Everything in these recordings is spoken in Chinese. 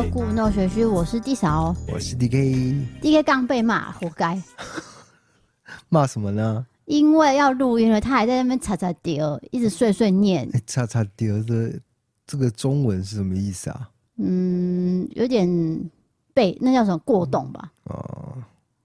叫故弄玄虚，我是 D 嫂，我是 DK。DK 刚被骂，活该。骂什么呢？因为要录音了，他还在那边擦擦丢，一直碎碎念。擦擦丢的这个中文是什么意思啊？嗯，有点被那叫什么过动吧？哦，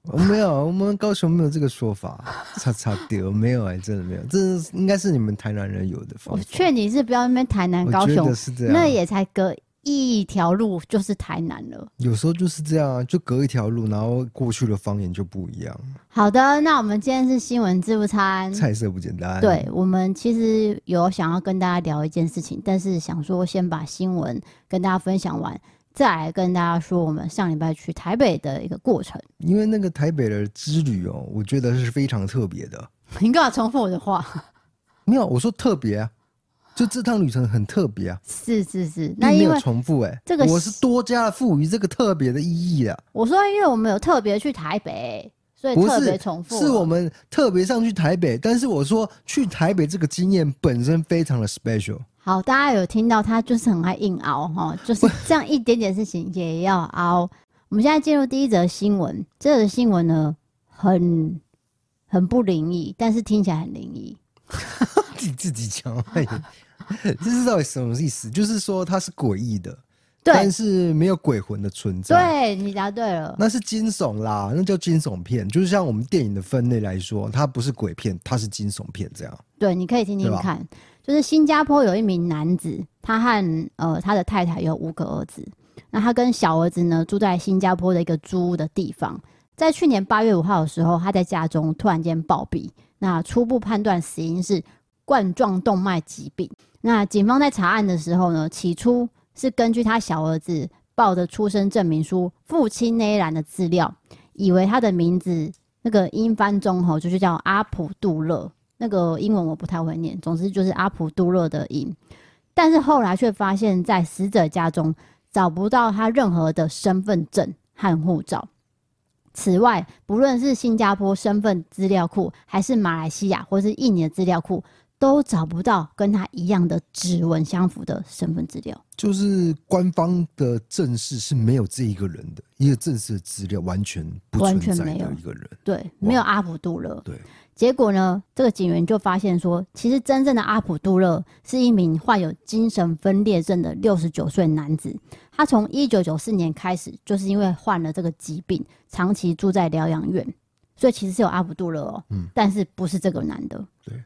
我没有，我们高雄没有这个说法。擦擦丢 没有哎、欸，真的没有，这应该是你们台南人有的方法。我劝你是不要那边台南高雄，是这样，那也才隔。一条路就是台南了，有时候就是这样啊，就隔一条路，然后过去的方言就不一样。好的，那我们今天是新闻自助餐，菜色不简单。对，我们其实有想要跟大家聊一件事情，但是想说先把新闻跟大家分享完，再来跟大家说我们上礼拜去台北的一个过程。因为那个台北的之旅哦，我觉得是非常特别的。你干嘛重复我的话？没有，我说特别啊。就这趟旅程很特别啊，是是是，那因为没有重复哎、欸，这个我是多加了赋予这个特别的意义啊。我说，因为我们有特别去台北，所以特别重复。是我们特别上去台北，但是我说去台北这个经验本身非常的 special。好，大家有听到他就是很爱硬熬哈，就是 这样一点点事情也要熬。我们现在进入第一则新闻，这则新闻呢很很不灵异，但是听起来很灵异。你自己讲。这是到底什么意思？就是说它是诡异的，但是没有鬼魂的存在。对，你答对了，那是惊悚啦，那叫惊悚片。就是像我们电影的分类来说，它不是鬼片，它是惊悚片这样。对，你可以听听看。就是新加坡有一名男子，他和呃他的太太有五个儿子，那他跟小儿子呢住在新加坡的一个租屋的地方。在去年八月五号的时候，他在家中突然间暴毙，那初步判断死因是。冠状动脉疾病。那警方在查案的时候呢，起初是根据他小儿子报的出生证明书父亲那一栏的资料，以为他的名字那个英翻中吼就是叫阿普杜勒，那个英文我不太会念，总之就是阿普杜勒的音。但是后来却发现，在死者家中找不到他任何的身份证和护照。此外，不论是新加坡身份资料库，还是马来西亚或是印尼的资料库。都找不到跟他一样的指纹相符的身份资料，就是官方的正式是没有这一个人的，一个正式的资料完全不存在的一个人，对，没有阿普杜勒。对，结果呢，这个警员就发现说，其实真正的阿普杜勒是一名患有精神分裂症的六十九岁男子，他从一九九四年开始就是因为患了这个疾病，长期住在疗养院，所以其实是有阿普杜勒哦，嗯，但是不是这个男的，对。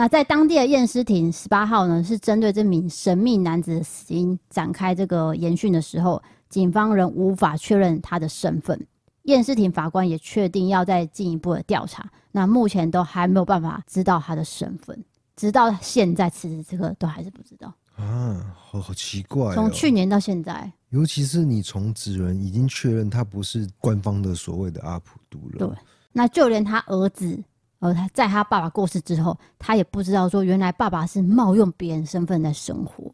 那在当地的验尸庭十八号呢，是针对这名神秘男子的死因展开这个研讯的时候，警方仍无法确认他的身份。验尸庭法官也确定要再进一步的调查。那目前都还没有办法知道他的身份，直到现在此时此刻都还是不知道啊，好好奇怪哦。从去年到现在，尤其是你从指纹已经确认他不是官方的所谓的阿普杜了，对，那就连他儿子。而他在他爸爸过世之后，他也不知道说原来爸爸是冒用别人身份在生活。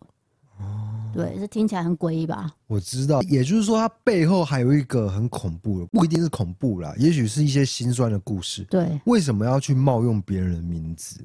哦，对，这听起来很诡异吧？我知道，也就是说，他背后还有一个很恐怖的，不一定是恐怖啦，也许是一些心酸的故事。对，为什么要去冒用别人的名字？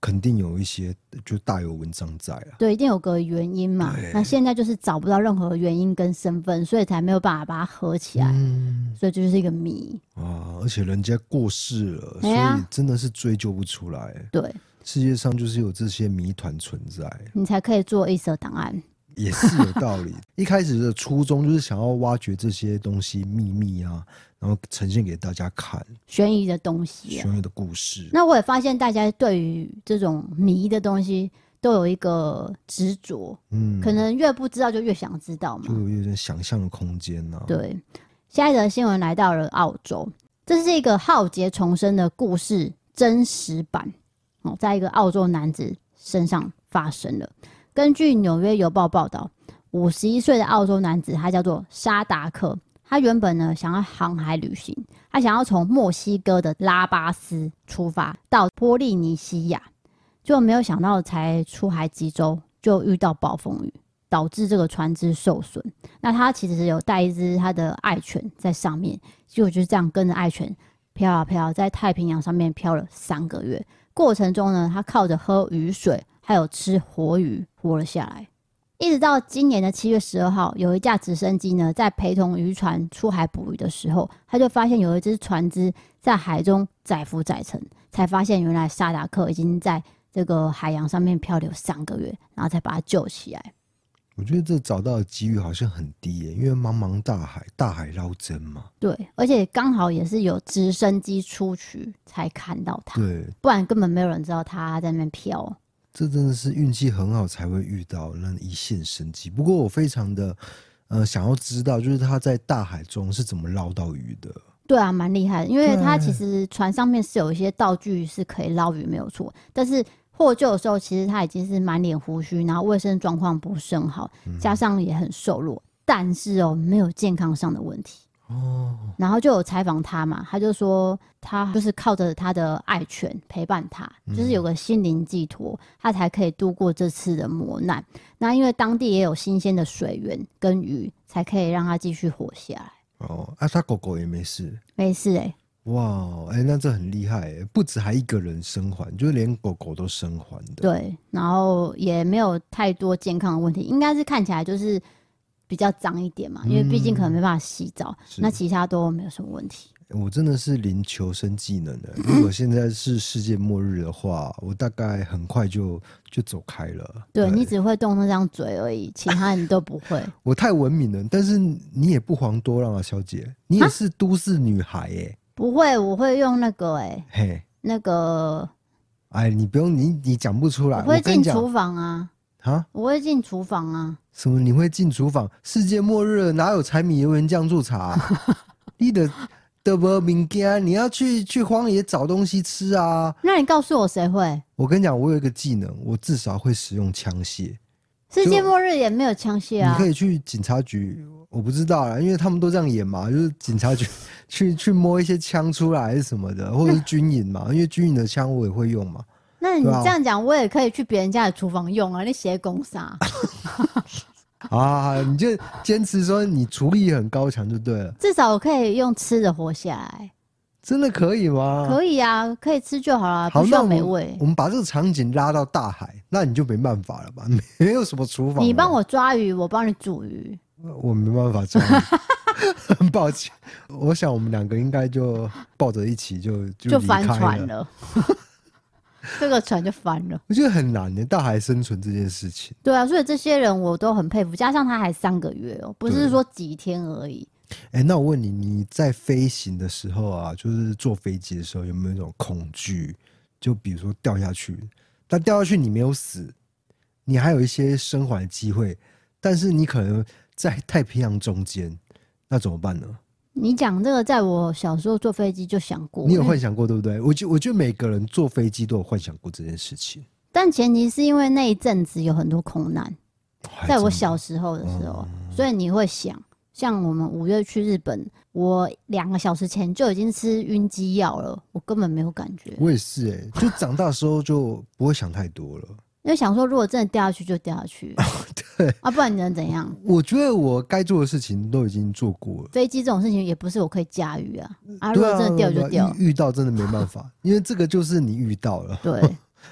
肯定有一些，就大有文章在啊。对，一定有个原因嘛。那现在就是找不到任何原因跟身份，所以才没有办法把它合起来。嗯，所以这就是一个谜啊！而且人家过世了，所以真的是追究不出来。对，世界上就是有这些谜团存在，你才可以做一手档案。也是有道理。一开始的初衷就是想要挖掘这些东西秘密啊，然后呈现给大家看悬疑的东西、悬疑的故事。那我也发现大家对于这种谜的东西都有一个执着，嗯，可能越不知道就越想知道嘛，就有点想象的空间呢、啊。对，下一则新闻来到了澳洲，这是一个浩劫重生的故事真实版哦，在一个澳洲男子身上发生了。根据《纽约邮报》报道，五十一岁的澳洲男子，他叫做沙达克。他原本呢想要航海旅行，他想要从墨西哥的拉巴斯出发到波利尼西亚，就没有想到才出海几周就遇到暴风雨，导致这个船只受损。那他其实有带一只他的爱犬在上面，就就是这样跟着爱犬飘啊飘，在太平洋上面飘了三个月。过程中呢，他靠着喝雨水。还有吃活鱼活了下来，一直到今年的七月十二号，有一架直升机呢，在陪同渔船出海捕鱼的时候，他就发现有一只船只在海中载浮载沉，才发现原来萨达克已经在这个海洋上面漂流三个月，然后才把他救起来。我觉得这找到的几率好像很低耶，因为茫茫大海，大海捞针嘛。对，而且刚好也是有直升机出去才看到他，对，不然根本没有人知道他在那边漂。这真的是运气很好才会遇到那一线生机。不过我非常的呃想要知道，就是他在大海中是怎么捞到鱼的。对啊，蛮厉害的，因为他其实船上面是有一些道具是可以捞鱼，没有错，但是。获救的时候，其实他已经是满脸胡须，然后卫生状况不是很好，加上也很瘦弱，但是哦，没有健康上的问题哦。然后就有采访他嘛，他就说他就是靠着他的爱犬陪伴他，就是有个心灵寄托，他才可以度过这次的磨难。那因为当地也有新鲜的水源跟鱼，才可以让他继续活下来。哦，啊，他狗狗也没事，没事哎、欸。哇，哎、欸，那这很厉害哎，不止还一个人生还，就是连狗狗都生还的。对，然后也没有太多健康的问题，应该是看起来就是比较脏一点嘛，因为毕竟可能没办法洗澡，嗯、那其他都没有什么问题。我真的是零求生技能的，如果现在是世界末日的话，我大概很快就就走开了。对，对你只会动那张嘴而已，其他你都不会。我太文明了，但是你也不遑多让啊，小姐，你也是都市女孩耶。不会，我会用那个哎、欸，嘿，那个，哎，你不用，你你讲不出来。我会进厨房啊，啊，我会进厨房啊。什么？你会进厨房？世界末日了，哪有柴米油盐酱醋茶、啊？你的的不明天你要去去荒野找东西吃啊？那你告诉我谁会？我跟你讲，我有一个技能，我至少会使用枪械。世界末日也没有枪械啊！你可以去警察局，我不知道啦，因为他们都这样演嘛，就是警察局 去去摸一些枪出来什么的，或者是军营嘛，因为军营的枪我也会用嘛。那你这样讲，我也可以去别人家的厨房用啊？你写公啥？啊，你就坚持说你厨艺很高强就对了。至少我可以用吃的活下来。真的可以吗？可以啊，可以吃就好了，不需要美味。我们把这个场景拉到大海，那你就没办法了吧？没有什么厨房。你帮我抓鱼，我帮你煮鱼。我没办法抓鱼，很 抱歉。我想我们两个应该就抱着一起就就，就翻船了，这个船就翻了。我觉得很难的，大海生存这件事情。对啊，所以这些人我都很佩服。加上他还三个月哦，不是说几天而已。哎、欸，那我问你，你在飞行的时候啊，就是坐飞机的时候，有没有一种恐惧？就比如说掉下去，但掉下去你没有死，你还有一些生还的机会，但是你可能在太平洋中间，那怎么办呢？你讲这个，在我小时候坐飞机就想过，你有幻想过对不对？我觉我觉得每个人坐飞机都有幻想过这件事情，但前提是因为那一阵子有很多空难，在我小时候的时候，嗯、所以你会想。像我们五月去日本，我两个小时前就已经吃晕机药了，我根本没有感觉。我也是哎、欸，就长大时候就不会想太多了，因为想说如果真的掉下去就掉下去，对啊，不然你能怎样？我觉得我该做的事情都已经做过了。飞机这种事情也不是我可以驾驭啊，啊，如果真的掉就掉，遇到真的没办法，因为这个就是你遇到了。对，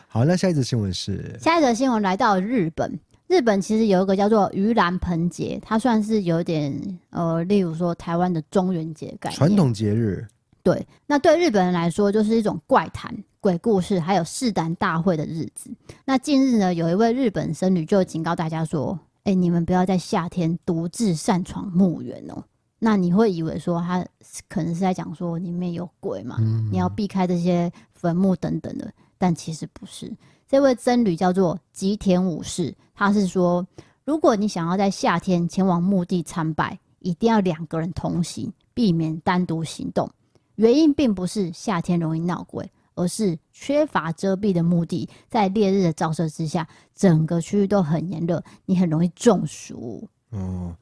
好，那下一则新闻是下一则新闻来到日本。日本其实有一个叫做盂兰盆节，它算是有点呃，例如说台湾的中元节概念，传统节日。对，那对日本人来说，就是一种怪谈、鬼故事，还有试胆大会的日子。那近日呢，有一位日本僧侣就警告大家说：“哎、欸，你们不要在夏天独自擅闯墓园哦。”那你会以为说他可能是在讲说里面有鬼嘛？嗯、你要避开这些坟墓等等的，但其实不是。这位僧侣叫做吉田武士，他是说，如果你想要在夏天前往墓地参拜，一定要两个人同行，避免单独行动。原因并不是夏天容易闹鬼，而是缺乏遮蔽的目的，在烈日的照射之下，整个区域都很炎热，你很容易中暑。嗯。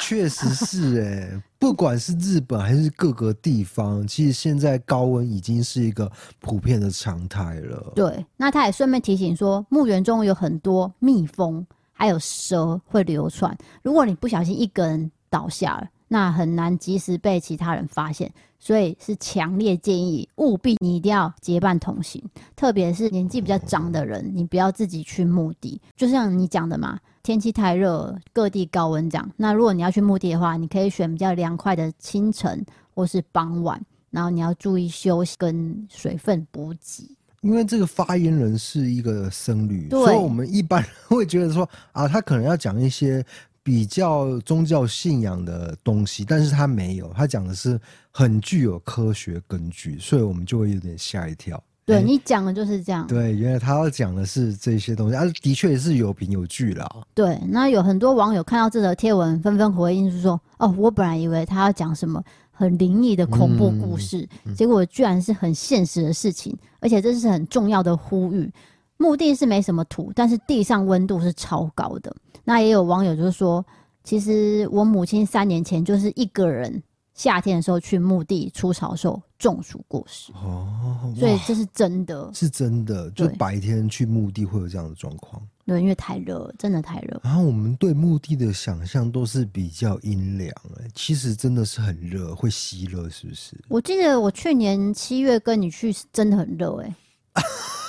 确实是哎，不管是日本还是各个地方，其实现在高温已经是一个普遍的常态了。对，那他也顺便提醒说，墓园中有很多蜜蜂，还有蛇会流窜。如果你不小心一个人倒下了，那很难及时被其他人发现，所以是强烈建议务必你一定要结伴同行，特别是年纪比较长的人，你不要自己去墓地。就像你讲的嘛，天气太热，各地高温这样。那如果你要去墓地的话，你可以选比较凉快的清晨或是傍晚，然后你要注意休息跟水分补给。因为这个发言人是一个僧侣，所以我们一般人会觉得说啊，他可能要讲一些。比较宗教信仰的东西，但是他没有，他讲的是很具有科学根据，所以我们就会有点吓一跳。对、欸、你讲的就是这样。对，原来他要讲的是这些东西，啊，的确也是有凭有据啦。对，那有很多网友看到这则贴文，纷纷回应，是说：“哦，我本来以为他要讲什么很灵异的恐怖故事，嗯、结果居然是很现实的事情，而且这是很重要的呼吁。墓地是没什么土，但是地上温度是超高的。”那也有网友就是说，其实我母亲三年前就是一个人夏天的时候去墓地出草的时候中暑过世哦，所以这是真的，是真的，就白天去墓地会有这样的状况。对，因为太热，真的太热。然后我们对墓地的想象都是比较阴凉，哎，其实真的是很热，会吸热，是不是？我记得我去年七月跟你去真的很热，哎。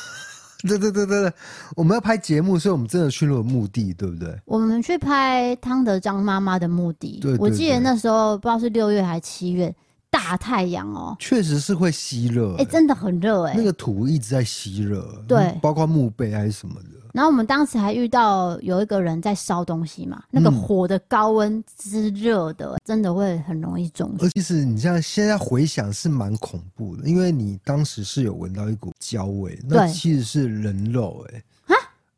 对对对对对，我们要拍节目，所以我们真的去了墓地，对不对？我们去拍汤德章妈妈的墓地。我记得那时候不知道是六月还是七月。大太阳哦，确实是会吸热，哎，真的很热哎，那个土一直在吸热，对，包括墓碑还是什么的。然后我们当时还遇到有一个人在烧东西嘛，那个火的高温之热的，真的会很容易中暑。而其实你像现在回想是蛮恐怖的，因为你当时是有闻到一股焦味，那其实是人肉哎。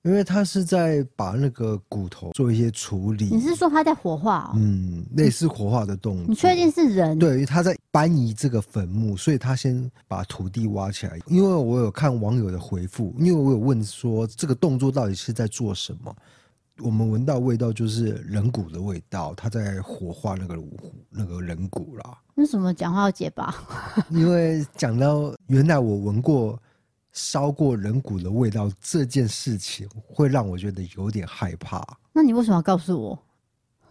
因为他是在把那个骨头做一些处理。你是说他在火化？哦？嗯，类似火化的动作。你确定是人？对，他在搬移这个坟墓，所以他先把土地挖起来。因为我有看网友的回复，因为我有问说这个动作到底是在做什么？我们闻到味道就是人骨的味道，他在火化那个那个人骨啦。为什么讲话要结巴？因为讲到原来我闻过。烧过人骨的味道这件事情会让我觉得有点害怕。那你为什么要告诉我？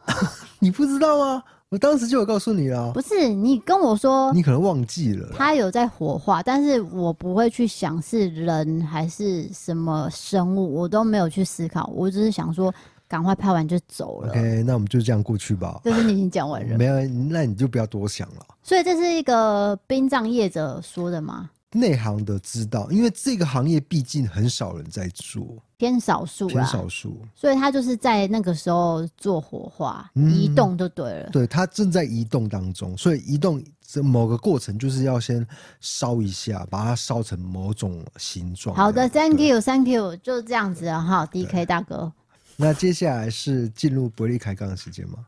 你不知道吗？我当时就有告诉你了。不是，你跟我说，你可能忘记了。他有在火化，但是我不会去想是人还是什么生物，我都没有去思考。我只是想说，赶快拍完就走了。OK，那我们就这样过去吧。就是你已经讲完了。没有，那你就不要多想了。所以这是一个殡葬业者说的吗？内行的知道，因为这个行业毕竟很少人在做，偏少数，偏少数，所以他就是在那个时候做火化，嗯、移动就对了。对，他正在移动当中，所以移动这某个过程就是要先烧一下，把它烧成某种形状。好的，Thank you，Thank you，就这样子啊，哈，DK 大哥。那接下来是进入伯利开杠的时间吗？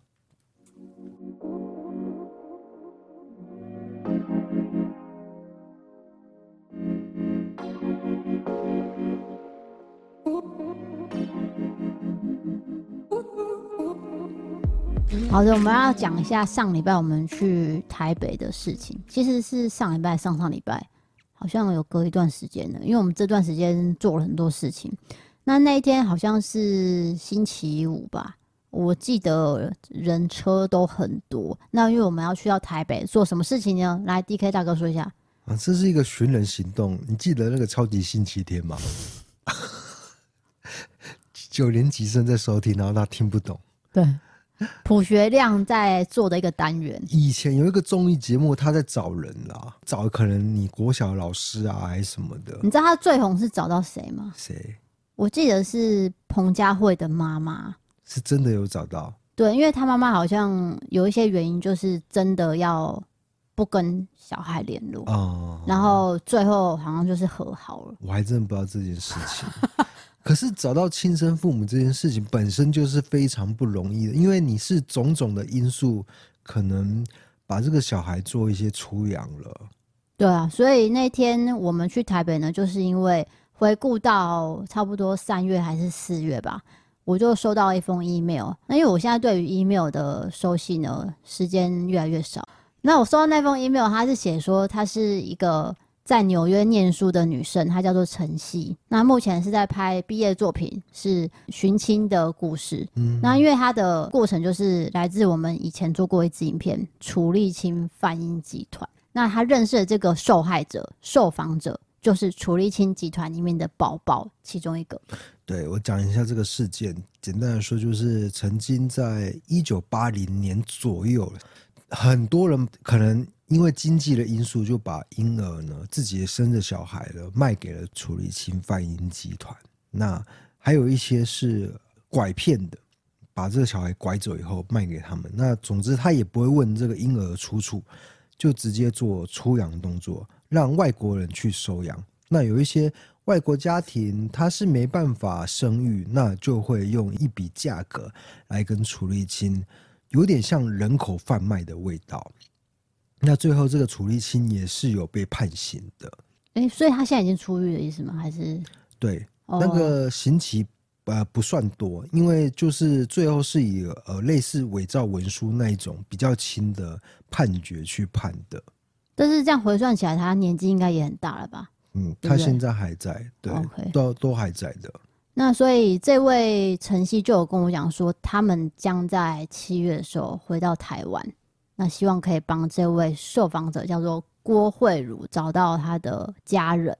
好的，我们要讲一下上礼拜我们去台北的事情。其实是上礼拜、上上礼拜，好像有隔一段时间的，因为我们这段时间做了很多事情。那那一天好像是星期五吧，我记得人车都很多。那因为我们要去到台北做什么事情呢？来，DK 大哥说一下。啊，这是一个寻人行动。你记得那个超级星期天吗？九年级生在收听，然后他听不懂。对。卜学亮在做的一个单元，以前有一个综艺节目，他在找人啦，找可能你国小老师啊，还是什么的。你知道他最红是找到谁吗？谁？我记得是彭佳慧的妈妈，是真的有找到。对，因为他妈妈好像有一些原因，就是真的要不跟小孩联络哦，然后最后好像就是和好了。我还真的不知道这件事情。可是找到亲生父母这件事情本身就是非常不容易的，因为你是种种的因素，可能把这个小孩做一些出养了。对啊，所以那天我们去台北呢，就是因为回顾到差不多三月还是四月吧，我就收到一封 email。那因为我现在对于 email 的收信呢，时间越来越少。那我收到那封 email，他是写说她是一个在纽约念书的女生，她叫做陈曦。那目前是在拍毕业作品，是寻亲的故事。嗯，那因为她的过程就是来自我们以前做过一支影片——楚立清贩婴集团。那她认识的这个受害者、受访者，就是楚立清集团里面的宝宝其中一个。对，我讲一下这个事件，简单来说就是曾经在一九八零年左右，很多人可能。因为经济的因素，就把婴儿呢，自己生的小孩呢，卖给了楚立青贩婴集团。那还有一些是拐骗的，把这个小孩拐走以后卖给他们。那总之他也不会问这个婴儿的出处，就直接做出养动作，让外国人去收养。那有一些外国家庭他是没办法生育，那就会用一笔价格来跟楚立青，有点像人口贩卖的味道。那最后，这个楚立青也是有被判刑的。哎、欸，所以他现在已经出狱的意思吗？还是对、哦、那个刑期呃不算多，因为就是最后是以呃类似伪造文书那一种比较轻的判决去判的。但是这样回算起来，他年纪应该也很大了吧？嗯，他现在还在，对，都都还在的。那所以这位晨曦就有跟我讲说，他们将在七月的时候回到台湾。那希望可以帮这位受访者叫做郭慧茹找到他的家人。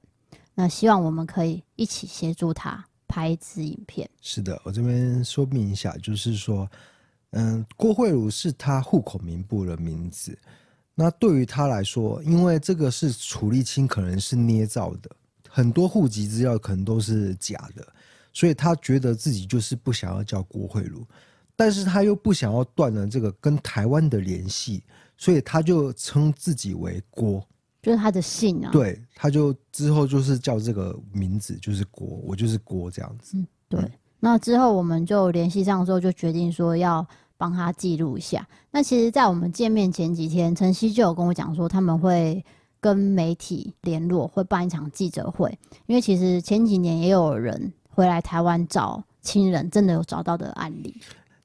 那希望我们可以一起协助他拍一支影片。是的，我这边说明一下，就是说，嗯，郭慧茹是他户口名簿的名字。那对于他来说，因为这个是楚立青可能是捏造的，很多户籍资料可能都是假的，所以他觉得自己就是不想要叫郭慧茹。但是他又不想要断了这个跟台湾的联系，所以他就称自己为郭，就是他的姓啊。对，他就之后就是叫这个名字，就是郭，我就是郭这样子。嗯，对。嗯、那之后我们就联系上之后，就决定说要帮他记录一下。那其实，在我们见面前几天，晨曦就有跟我讲说，他们会跟媒体联络，会办一场记者会，因为其实前几年也有人回来台湾找亲人，真的有找到的案例。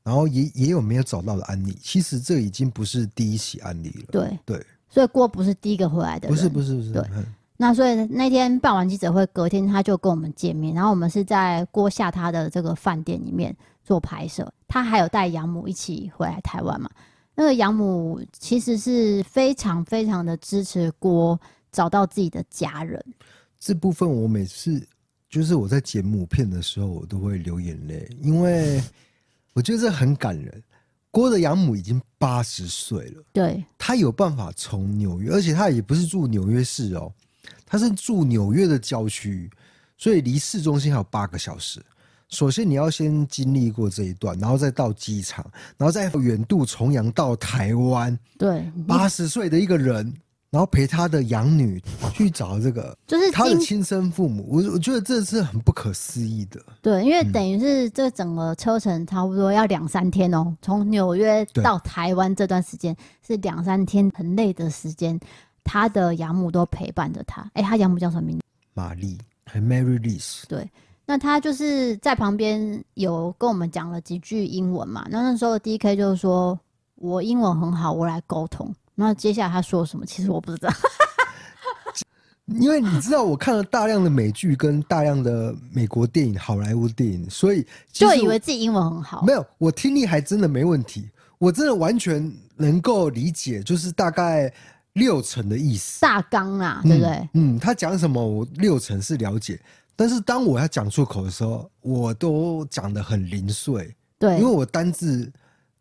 然后也也有没有找到的案例，其实这已经不是第一起案例了。对对，所以郭不是第一个回来的人。不是不是不是。对，嗯、那所以那天办完记者会，隔天他就跟我们见面，然后我们是在郭下他的这个饭店里面做拍摄。他还有带养母一起回来台湾嘛？那个养母其实是非常非常的支持郭找到自己的家人。这部分我每次就是我在剪母片的时候，我都会流眼泪，因为。我觉得这很感人。郭的养母已经八十岁了，对，他有办法从纽约，而且他也不是住纽约市哦，他是住纽约的郊区，所以离市中心还有八个小时。首先你要先经历过这一段，然后再到机场，然后再远渡重洋到台湾。对，八十岁的一个人。然后陪他的养女去找这个，就是他的亲生父母。我我觉得这是很不可思议的。对，因为等于是这整个车程差不多要两三天哦，从纽约到台湾这段时间是两三天，很累的时间。他的养母都陪伴着他。哎，他养母叫什么名字？玛丽，还 Mary Liz。对，那他就是在旁边有跟我们讲了几句英文嘛。那那时候 DK 就是说我英文很好，我来沟通。那接下来他说什么？其实我不知道，因为你知道，我看了大量的美剧跟大量的美国电影、好莱坞电影，所以就以为自己英文很好。没有，我听力还真的没问题，我真的完全能够理解，就是大概六成的意思。大纲啊，对不对？嗯，嗯，他讲什么，我六成是了解，但是当我要讲出口的时候，我都讲得很零碎。对，因为我单字。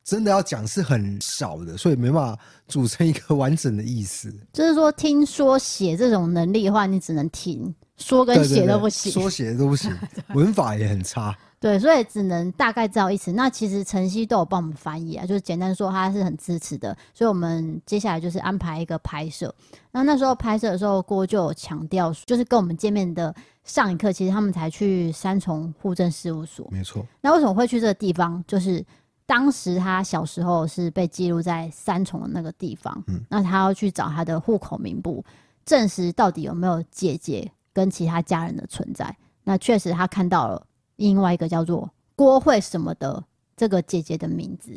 真的要讲是很少的，所以没办法组成一个完整的意思。就是说，听说写这种能力的话，你只能听说跟写都不行，说写都不行，文法也很差。对，所以只能大概知道意思。那其实晨曦都有帮我们翻译啊，就是简单说他是很支持的。所以我们接下来就是安排一个拍摄。那那时候拍摄的时候，郭就有强调，就是跟我们见面的上一刻，其实他们才去三重户政事务所。没错。那为什么会去这个地方？就是。当时他小时候是被记录在三重的那个地方，嗯，那他要去找他的户口名簿，证实到底有没有姐姐跟其他家人的存在。那确实他看到了另外一个叫做郭慧什么的这个姐姐的名字，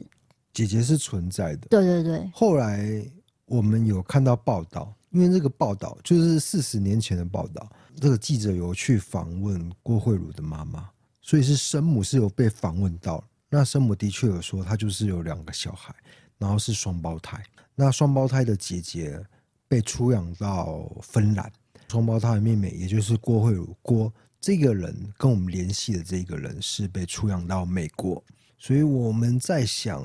姐姐是存在的。对对对。后来我们有看到报道，因为这个报道就是四十年前的报道，这个记者有去访问郭慧茹的妈妈，所以是生母是有被访问到。那生母的确有说，她就是有两个小孩，然后是双胞胎。那双胞胎的姐姐被出养到芬兰，双胞胎的妹妹也就是郭慧茹郭这个人跟我们联系的这个人是被出养到美国，所以我们在想。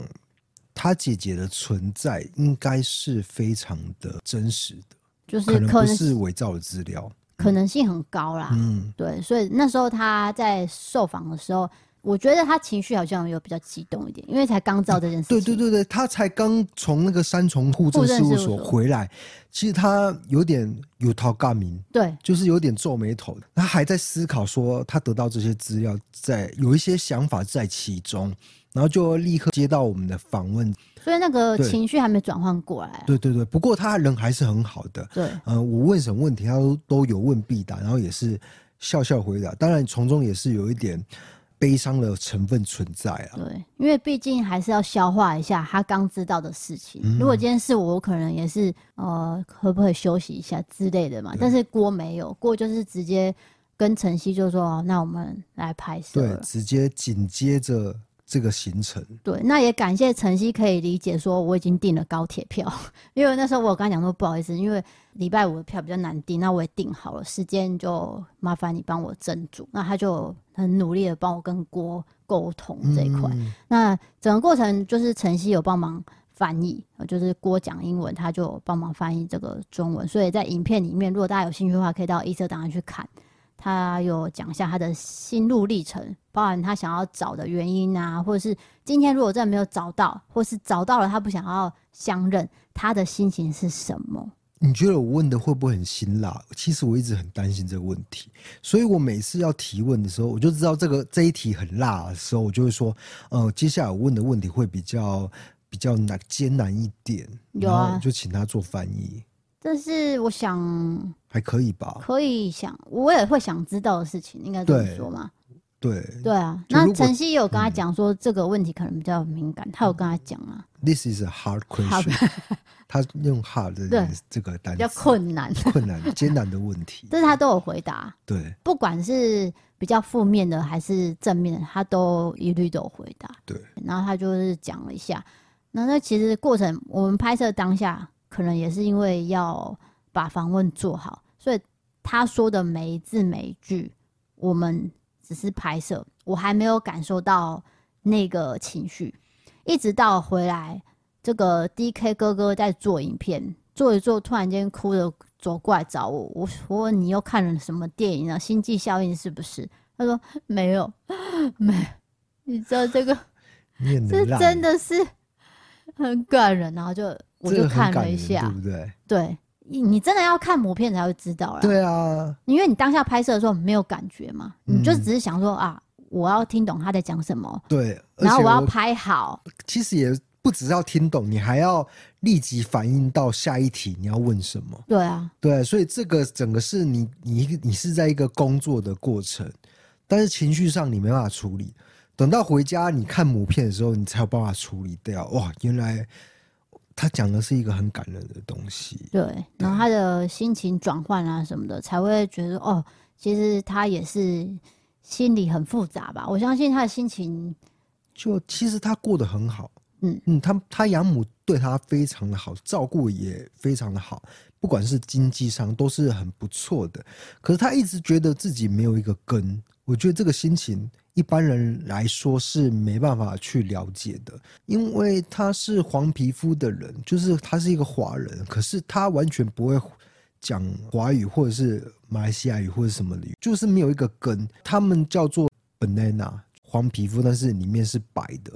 她姐姐的存在应该是非常的真实的，就是可能不是伪造的资料，可能性很高啦。嗯，对，所以那时候她在受访的时候，我觉得他情绪好像有比较激动一点，因为才刚知道这件事情。对对对对，他才刚从那个三重户政事务所回来，其实他有点有头尬名，对，就是有点皱眉头，他还在思考说他得到这些资料，在有一些想法在其中。然后就立刻接到我们的访问，所以那个情绪还没转换过来啊。对对对，不过他人还是很好的。对，呃，我问什么问题，他都都有问必答，然后也是笑笑回答。当然，从中也是有一点悲伤的成分存在啊。对，因为毕竟还是要消化一下他刚知道的事情。嗯、如果今天是我，我可能也是呃，可不可以休息一下之类的嘛？但是郭没有，郭就是直接跟晨曦就说：“那我们来拍摄。”对，直接紧接着。这个行程，对，那也感谢晨曦可以理解，说我已经订了高铁票，因为那时候我刚讲说不好意思，因为礼拜五的票比较难订，那我也订好了，时间就麻烦你帮我斟酌。那他就很努力的帮我跟郭沟通这一块。嗯、那整个过程就是晨曦有帮忙翻译，就是郭讲英文，他就帮忙翻译这个中文。所以在影片里面，如果大家有兴趣的话，可以到一色档案去看。他有讲一下他的心路历程，包含他想要找的原因啊，或者是今天如果真的没有找到，或是找到了他不想要相认，他的心情是什么？你觉得我问的会不会很辛辣？其实我一直很担心这个问题，所以我每次要提问的时候，我就知道这个这一题很辣的时候，我就会说，呃，接下来我问的问题会比较比较难艰难一点，然后就请他做翻译。但是我想还可以吧，可以想，我也会想知道的事情，应该这么说吗？对对啊，那晨曦有跟他讲说这个问题可能比较敏感，嗯、他有跟他讲啊。This is a hard question。他用 hard 的这个单词，比较困难、困难、艰难的问题，但是他都有回答。对，不管是比较负面的还是正面的，他都一律都有回答。对，然后他就是讲了一下，那那其实过程我们拍摄当下。可能也是因为要把访问做好，所以他说的每一字每一句，我们只是拍摄，我还没有感受到那个情绪。一直到回来，这个 DK 哥哥在做影片，做一做，突然间哭着走过来找我。我我问：“你又看了什么电影啊？星际效应是不是？”他说：“没有，没。”你知道这个，这真的是很感人，然后就。我就看了一下，对不对？对，你真的要看母片才会知道啦。对啊，因为你当下拍摄的时候没有感觉嘛，嗯、你就只是想说啊，我要听懂他在讲什么。对，然后我要拍好。其实也不只是要听懂，你还要立即反应到下一题你要问什么。对啊，对，所以这个整个是你你你是在一个工作的过程，但是情绪上你没办法处理，等到回家你看母片的时候，你才有办法处理掉。哇，原来。他讲的是一个很感人的东西，对，然后他的心情转换啊什么的，才会觉得哦，其实他也是心里很复杂吧。我相信他的心情，就其实他过得很好，嗯嗯，他他养母对他非常的好，照顾也非常的好，不管是经济上都是很不错的。可是他一直觉得自己没有一个根，我觉得这个心情。一般人来说是没办法去了解的，因为他是黄皮肤的人，就是他是一个华人，可是他完全不会讲华语或者是马来西亚语或者什么的，就是没有一个根。他们叫做 banana 黄皮肤，但是里面是白的。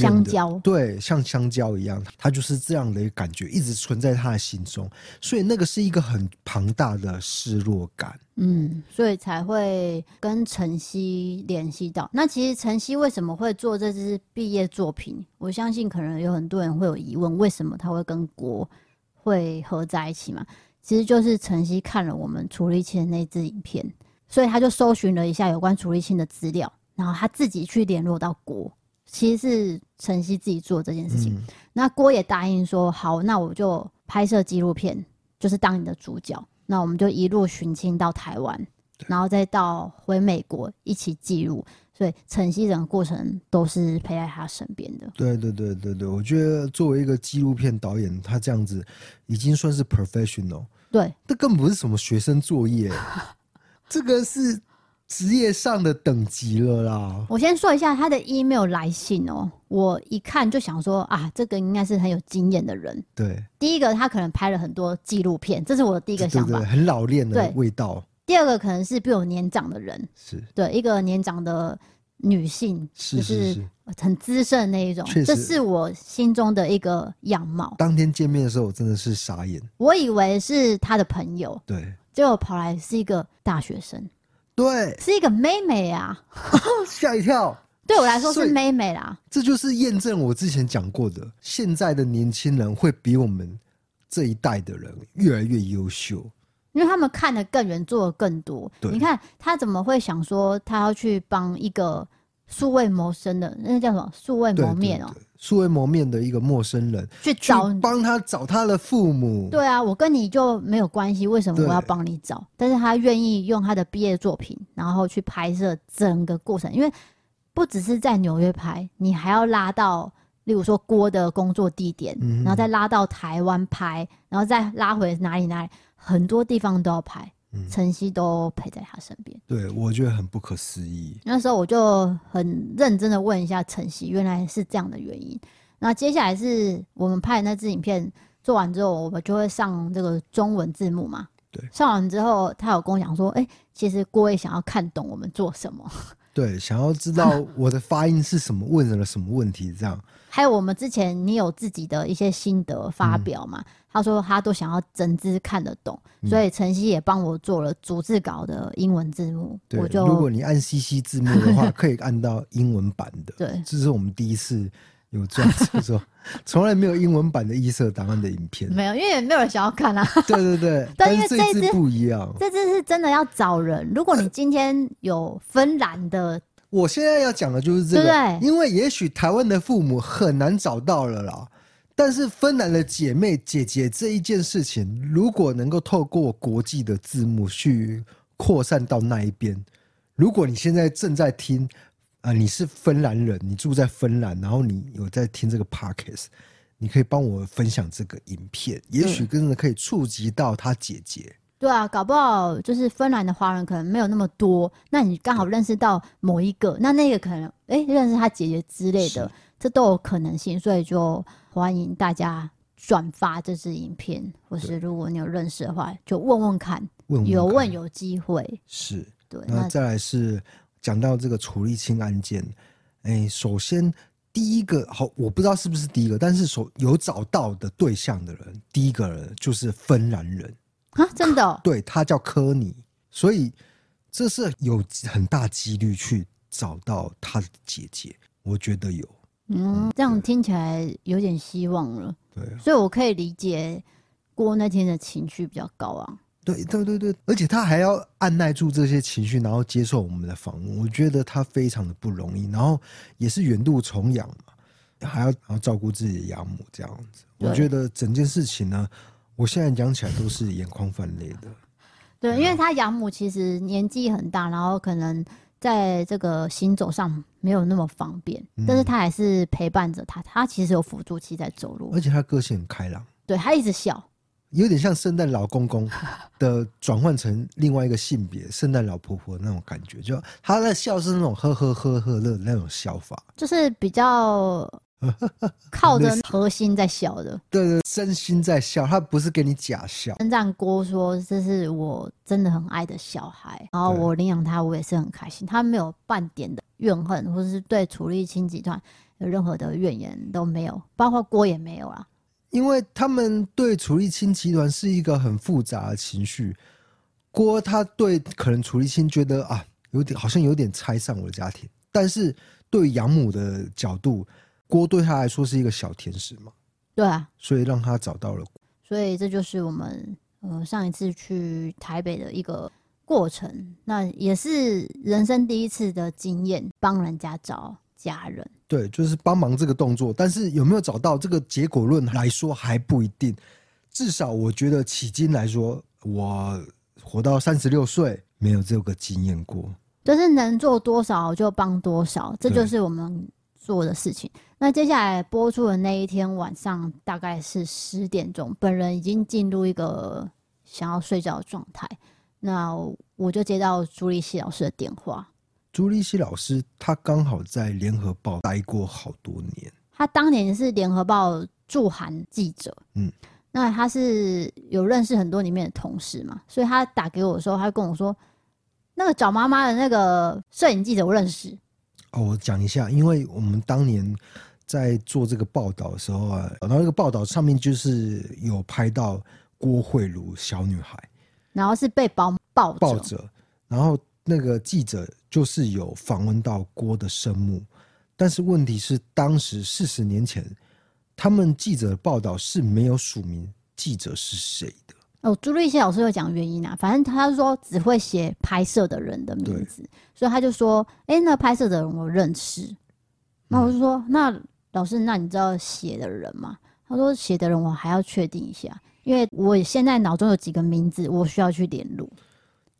香蕉，对，像香蕉一样，他就是这样的一个感觉，一直存在他的心中，所以那个是一个很庞大的失落感。嗯，所以才会跟晨曦联系到。那其实晨曦为什么会做这支毕业作品？我相信可能有很多人会有疑问，为什么他会跟国会合在一起嘛？其实就是晨曦看了我们处理器的那支影片，所以他就搜寻了一下有关处理器的资料，然后他自己去联络到郭。其实是晨曦自己做这件事情，嗯、那郭也答应说好，那我就拍摄纪录片，就是当你的主角。那我们就一路寻亲到台湾，然后再到回美国一起记录。所以晨曦整个过程都是陪在他身边的。对对对对对，我觉得作为一个纪录片导演，他这样子已经算是 professional。对，这根本不是什么学生作业，这个是职业上的等级了啦。我先说一下他的 email 来信哦，我一看就想说啊，这个应该是很有经验的人。对，第一个他可能拍了很多纪录片，这是我的第一个想法，很老练的味道。第二个可能是比我年长的人，是。对一个年长的女性，是是是，就是。很资深的那一种，这是我心中的一个样貌。当天见面的时候，我真的是傻眼，我以为是他的朋友，对，结果跑来是一个大学生，对，是一个妹妹啊，吓一跳。对我来说是妹妹啦，这就是验证我之前讲过的，现在的年轻人会比我们这一代的人越来越优秀。因为他们看得更远，做的更多。你看他怎么会想说他要去帮一个素未谋生的，那叫什么？素未谋面哦，素未谋面的一个陌生人去找帮他找他的父母。对啊，我跟你就没有关系，为什么我要帮你找？但是他愿意用他的毕业作品，然后去拍摄整个过程，因为不只是在纽约拍，你还要拉到，例如说郭的工作地点，嗯、然后再拉到台湾拍，然后再拉回哪里哪里。很多地方都要拍，晨曦都陪在他身边。对，我觉得很不可思议。那时候我就很认真的问一下晨曦，原来是这样的原因。那接下来是我们拍的那支影片做完之后，我们就会上这个中文字幕嘛。对，上完之后，他有跟我讲说：“哎、欸，其实郭也想要看懂我们做什么。”对，想要知道我的发音是什么，问了什么问题，这样。还有我们之前你有自己的一些心得发表嘛？嗯、他说他都想要整支看得懂，嗯、所以晨曦也帮我做了逐字稿的英文字幕。对，我就如果你按 CC 字幕的话，可以按到英文版的。对，这是我们第一次有这样子说，从来没有英文版的异色档案的影片。没有，因为也没有人想要看啊。对对对，但因为这支不一样，这支是真的要找人。如果你今天有芬兰的。我现在要讲的就是这个，对因为也许台湾的父母很难找到了啦，但是芬兰的姐妹姐姐这一件事情，如果能够透过国际的字幕去扩散到那一边，如果你现在正在听啊、呃，你是芬兰人，你住在芬兰，然后你有在听这个 podcast，你可以帮我分享这个影片，也许真的可以触及到他姐姐。对啊，搞不好就是芬兰的华人可能没有那么多，那你刚好认识到某一个，那那个可能哎认识他姐姐之类的，这都有可能性，所以就欢迎大家转发这支影片，或是如果你有认识的话，就问问看，问问看有问有机会。是对，那再来是讲到这个处理清案件，哎，首先第一个好，我不知道是不是第一个，但是所有找到的对象的人，第一个人就是芬兰人。啊，真的、哦？对，他叫科尼，所以这是有很大几率去找到他的姐姐，我觉得有。嗯，这样听起来有点希望了。对，所以我可以理解郭那天的情绪比较高昂。对，对，对，对，而且他还要按耐住这些情绪，然后接受我们的访问，我觉得他非常的不容易。然后也是远渡重洋嘛，还要然后照顾自己的养母这样子，我觉得整件事情呢。我现在讲起来都是眼眶泛泪的。对，因为他养母其实年纪很大，然后可能在这个行走上没有那么方便，嗯、但是他还是陪伴着他。他其实有辅助器在走路，而且他个性很开朗。对，他一直笑，有点像圣诞老公公的转换成另外一个性别，圣诞老婆婆那种感觉。就他的笑是那种呵呵呵呵的那种笑法，就是比较。靠着核心在笑的，对，对对，真心在笑，他不是给你假笑。称赞郭说：“这是我真的很爱的小孩，然后我领养他，我也是很开心。他没有半点的怨恨，或者是对楚立青集团有任何的怨言都没有，包括郭也没有啊。因为他们对楚立青集团是一个很复杂的情绪。郭他对可能楚立青觉得啊，有点好像有点拆散我的家庭，但是对养母的角度。”郭对他来说是一个小甜食嘛？对啊，所以让他找到了。所以这就是我们呃上一次去台北的一个过程，那也是人生第一次的经验，帮人家找家人。对，就是帮忙这个动作，但是有没有找到这个结果论来说还不一定。至少我觉得迄今来说，我活到三十六岁，没有这个经验过。就是能做多少就帮多少，这就是我们做的事情。那接下来播出的那一天晚上，大概是十点钟，本人已经进入一个想要睡觉的状态。那我就接到朱立希老师的电话。朱立希老师他刚好在联合报待过好多年，他当年是联合报驻韩记者。嗯，那他是有认识很多里面的同事嘛，所以他打给我的时候，他跟我说。那个找妈妈的那个摄影记者，我认识。哦，我讲一下，因为我们当年在做这个报道的时候啊，然后那个报道上面就是有拍到郭慧如小女孩，然后是被抱抱抱着，然后那个记者就是有访问到郭的生母，但是问题是当时四十年前，他们记者的报道是没有署名记者是谁的。哦，朱立熙老师有讲原因啊，反正他说只会写拍摄的人的名字，所以他就说：“哎、欸，那拍摄的人我认识。”那我就说：“嗯、那老师，那你知道写的人吗？”他说：“写的人我还要确定一下，因为我现在脑中有几个名字，我需要去联络。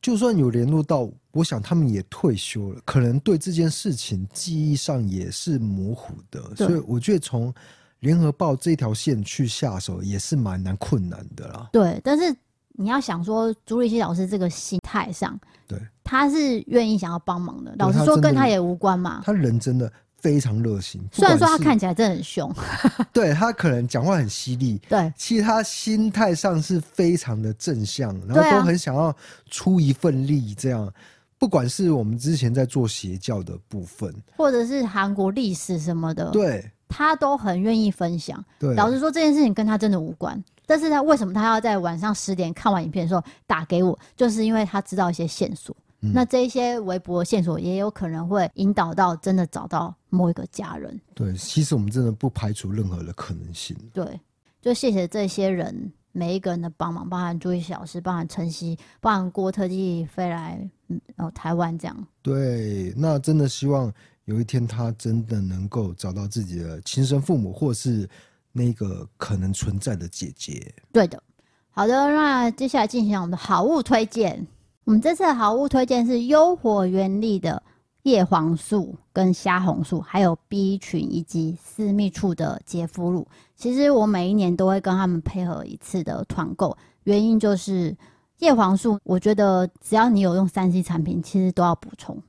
就算有联络到，我想他们也退休了，可能对这件事情记忆上也是模糊的，所以我觉得从。联合报这条线去下手也是蛮难困难的啦。对，但是你要想说朱立熙老师这个心态上，对，他是愿意想要帮忙的。老实说，跟他也无关嘛。他人真的非常热心，虽然说他看起来真的很凶，对他可能讲话很犀利，对，其实他心态上是非常的正向，然后都很想要出一份力。这样，不管是我们之前在做邪教的部分，或者是韩国历史什么的，对。他都很愿意分享。对，老实说，这件事情跟他真的无关。但是他为什么他要在晚上十点看完影片的时候打给我？就是因为他知道一些线索。嗯、那这一些微博的线索也有可能会引导到真的找到某一个家人。对，其实我们真的不排除任何的可能性。对，就谢谢这些人每一个人的帮忙，包含朱一小老师，包含晨曦，包含郭特地飞来嗯哦台湾这样。对，那真的希望。有一天，他真的能够找到自己的亲生父母，或是那个可能存在的姐姐。对的，好的，那接下来进行我们的好物推荐。我们这次的好物推荐是优活原力的叶黄素跟虾红素，还有 B 群以及私密处的洁肤露。其实我每一年都会跟他们配合一次的团购，原因就是叶黄素，我觉得只要你有用三 C 产品，其实都要补充。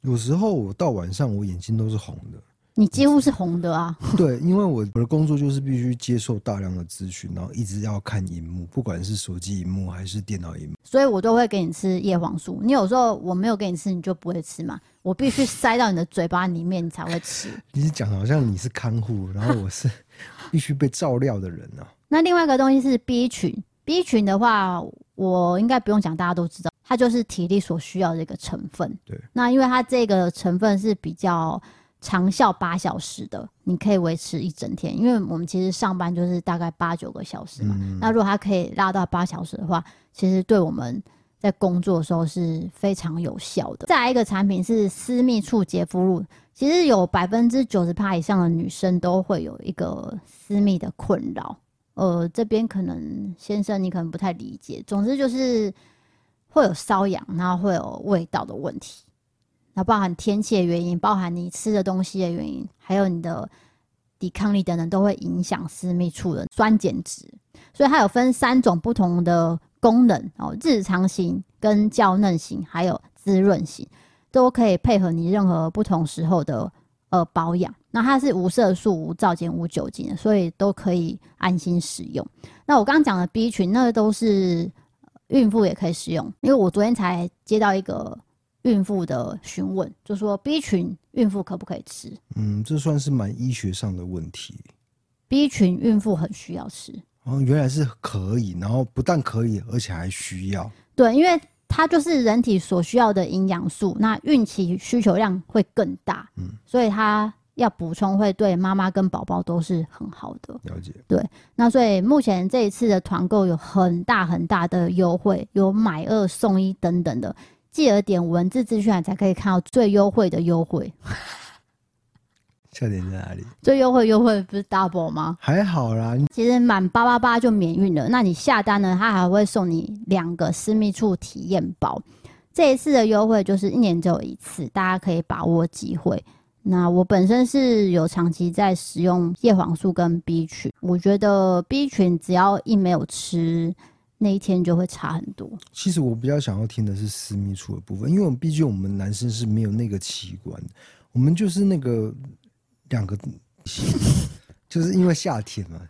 有时候我到晚上，我眼睛都是红的。你几乎是红的啊？对，因为我我的工作就是必须接受大量的资讯，然后一直要看荧幕，不管是手机荧幕还是电脑荧幕。所以我都会给你吃叶黄素。你有时候我没有给你吃，你就不会吃嘛？我必须塞到你的嘴巴里面，你才会吃。你是讲好像你是看护，然后我是 必须被照料的人啊。那另外一个东西是 B 群，B 群的话，我应该不用讲，大家都知道。它就是体力所需要的一个成分。对，那因为它这个成分是比较长效八小时的，你可以维持一整天。因为我们其实上班就是大概八九个小时嘛，嗯、那如果它可以拉到八小时的话，其实对我们在工作的时候是非常有效的。再来一个产品是私密处洁肤露，其实有百分之九十趴以上的女生都会有一个私密的困扰。呃，这边可能先生你可能不太理解，总之就是。会有瘙痒，然后会有味道的问题，那包含天气的原因，包含你吃的东西的原因，还有你的抵抗力等等，都会影响私密处的酸碱值。所以它有分三种不同的功能哦，日常型、跟娇嫩型，还有滋润型，都可以配合你任何不同时候的呃保养。那它是无色素、无皂碱、无酒精的，所以都可以安心使用。那我刚刚讲的 B 群，那个都是。孕妇也可以使用，因为我昨天才接到一个孕妇的询问，就说 B 群孕妇可不可以吃？嗯，这算是蛮医学上的问题。B 群孕妇很需要吃。哦，原来是可以，然后不但可以，而且还需要。对，因为它就是人体所需要的营养素，那孕期需求量会更大，嗯，所以它。要补充会对妈妈跟宝宝都是很好的。了解。对，那所以目前这一次的团购有很大很大的优惠，有买二送一等等的，记得点文字资讯才可以看到最优惠的优惠。笑点在哪里？最优惠优惠不是 double 吗？还好啦，其实满八八八就免运了。那你下单呢，他还会送你两个私密处体验包。这一次的优惠就是一年只有一次，大家可以把握机会。那我本身是有长期在使用叶黄素跟 B 群，我觉得 B 群只要一没有吃，那一天就会差很多。其实我比较想要听的是私密处的部分，因为我们毕竟我们男生是没有那个器官，我们就是那个两个，就是因为夏天嘛。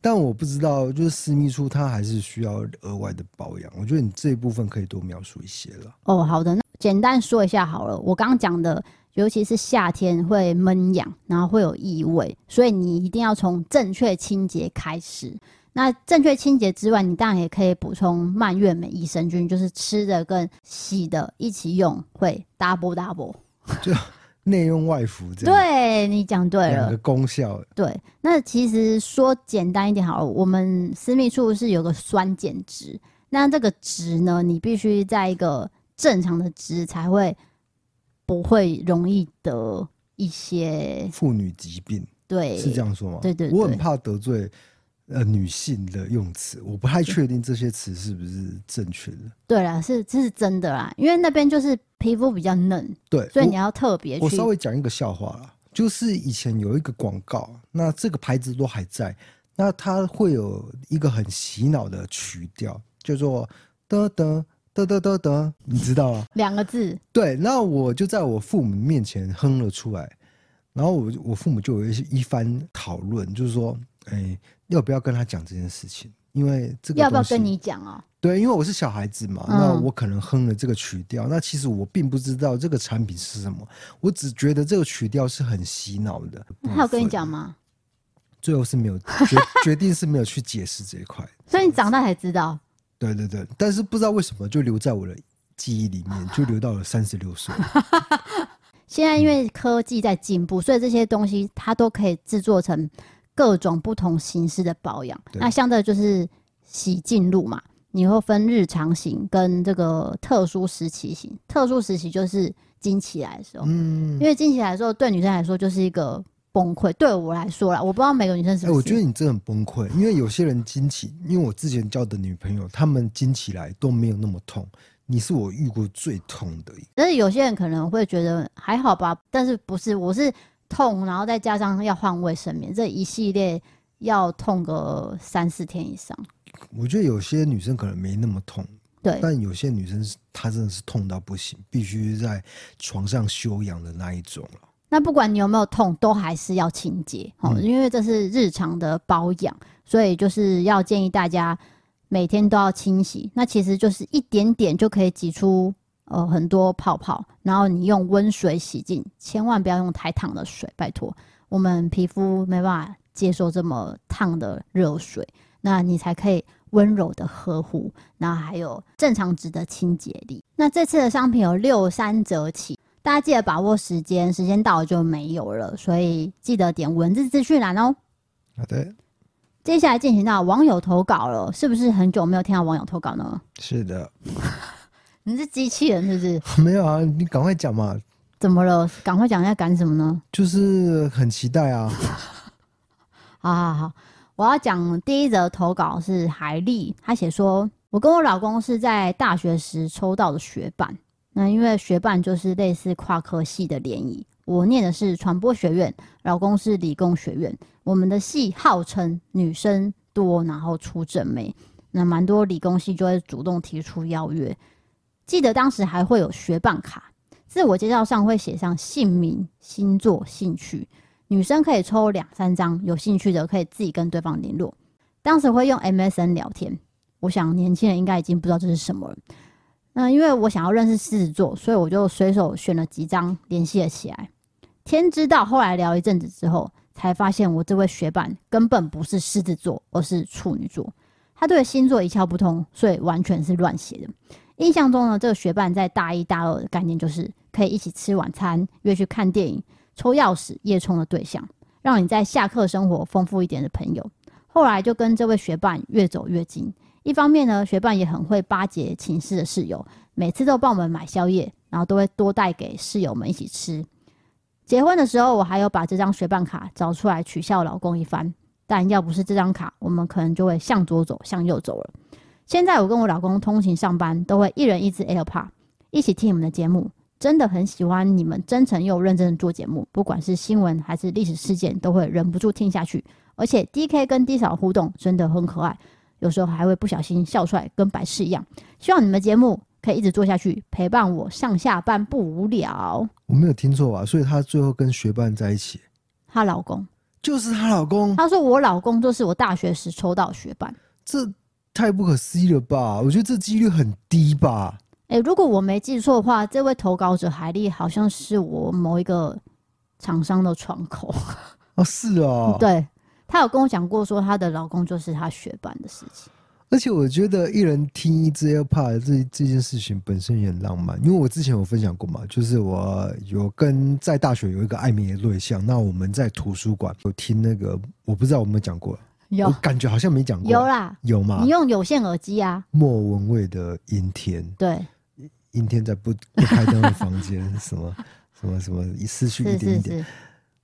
但我不知道，就是私密处它还是需要额外的保养。我觉得你这一部分可以多描述一些了。哦，好的，那简单说一下好了。我刚刚讲的。尤其是夏天会闷痒，然后会有异味，所以你一定要从正确清洁开始。那正确清洁之外，你当然也可以补充蔓越莓益生菌，就是吃的跟洗的一起用，会 double double，就内用外服这样。对，你讲对了，两个功效。对，那其实说简单一点好了，我们私密处是有个酸碱值，那这个值呢，你必须在一个正常的值才会。不会容易得一些妇女疾病，对，是这样说吗？对对对，我很怕得罪呃女性的用词，我不太确定这些词是不是正确的。对啦，是这是真的啦，因为那边就是皮肤比较嫩，对，所以你要特别。我稍微讲一个笑话啦，就是以前有一个广告，那这个牌子都还在，那它会有一个很洗脑的曲调，叫做哒哒。哒哒哒哒，你知道啊？两个字。对，那我就在我父母面前哼了出来，然后我我父母就有一一番讨论，就是说，哎，要不要跟他讲这件事情？因为这个要不要跟你讲啊？对，因为我是小孩子嘛，嗯、那我可能哼了这个曲调，那其实我并不知道这个产品是什么，我只觉得这个曲调是很洗脑的。他有跟你讲吗？最后是没有决 决定是没有去解释这一块，所以你长大才知道。对对对，但是不知道为什么就留在我的记忆里面，就留到了三十六岁。现在因为科技在进步，所以这些东西它都可以制作成各种不同形式的保养。那相对就是洗净露嘛，你会分日常型跟这个特殊时期型。特殊时期就是经期来的时候，嗯，因为经期来的时候对女生来说就是一个。崩溃对我来说啦，我不知道每个女生是不是。欸，我觉得你真的很崩溃，因为有些人经期，因为我之前交的女朋友，她们经期来都没有那么痛，你是我遇过最痛的。但是有些人可能会觉得还好吧，但是不是，我是痛，然后再加上要换卫生棉，这一系列要痛个三四天以上。我觉得有些女生可能没那么痛，对，但有些女生她真的是痛到不行，必须在床上休养的那一种。那不管你有没有痛，都还是要清洁哦，嗯、因为这是日常的保养，所以就是要建议大家每天都要清洗。那其实就是一点点就可以挤出呃很多泡泡，然后你用温水洗净，千万不要用太烫的水，拜托，我们皮肤没办法接受这么烫的热水，那你才可以温柔的呵护，然后还有正常值的清洁力。那这次的商品有六三折起。大家记得把握时间，时间到了就没有了，所以记得点文字资讯栏哦。好的，接下来进行到网友投稿了，是不是很久没有听到网友投稿呢？是的，你是机器人是不是？没有啊，你赶快讲嘛。怎么了？赶快讲一下赶什么呢？就是很期待啊。好好好，我要讲第一则投稿是海丽，她写说，我跟我老公是在大学时抽到的学伴。那因为学伴就是类似跨科系的联谊，我念的是传播学院，老公是理工学院。我们的系号称女生多，然后出正妹，那蛮多理工系就会主动提出邀约。记得当时还会有学伴卡，自我介绍上会写上姓名、星座、兴趣，女生可以抽两三张，有兴趣的可以自己跟对方联络。当时会用 MSN 聊天，我想年轻人应该已经不知道这是什么了。嗯，因为我想要认识狮子座，所以我就随手选了几张联系了起来。天知道，后来聊一阵子之后，才发现我这位学伴根本不是狮子座，而是处女座。他对星座一窍不通，所以完全是乱写的。印象中呢，这个学伴在大一大二的概念就是可以一起吃晚餐、约去看电影、抽钥匙、夜冲的对象，让你在下课生活丰富一点的朋友。后来就跟这位学伴越走越近。一方面呢，学伴也很会巴结寝室的室友，每次都帮我们买宵夜，然后都会多带给室友们一起吃。结婚的时候，我还有把这张学伴卡找出来取笑老公一番，但要不是这张卡，我们可能就会向左走，向右走了。现在我跟我老公通勤上班，都会一人一只 AirPod，一起听你们的节目。真的很喜欢你们真诚又认真的做节目，不管是新闻还是历史事件，都会忍不住听下去。而且 DK 跟 D 嫂互动真的很可爱，有时候还会不小心笑出来，跟白痴一样。希望你们节目。可以一直做下去，陪伴我上下班不无聊。我没有听错吧？所以她最后跟学伴在一起，她老公就是她老公。她说我老公就是我大学时抽到学伴，这太不可思议了吧？我觉得这几率很低吧？哎、欸，如果我没记错的话，这位投稿者海莉好像是我某一个厂商的窗口哦，是哦，对，她有跟我讲过，说她的老公就是她学伴的事情。而且我觉得一人听一支 AirPod 这这件事情本身也很浪漫，因为我之前有分享过嘛，就是我有跟在大学有一个暧昧的对象，那我们在图书馆有听那个，我不知道我们有没有讲过，有，我感觉好像没讲过，有啦，有吗？你用有线耳机啊？莫文蔚的阴天，对，阴天在不不开灯的房间，什么什么什么，一失去一点一点。是是是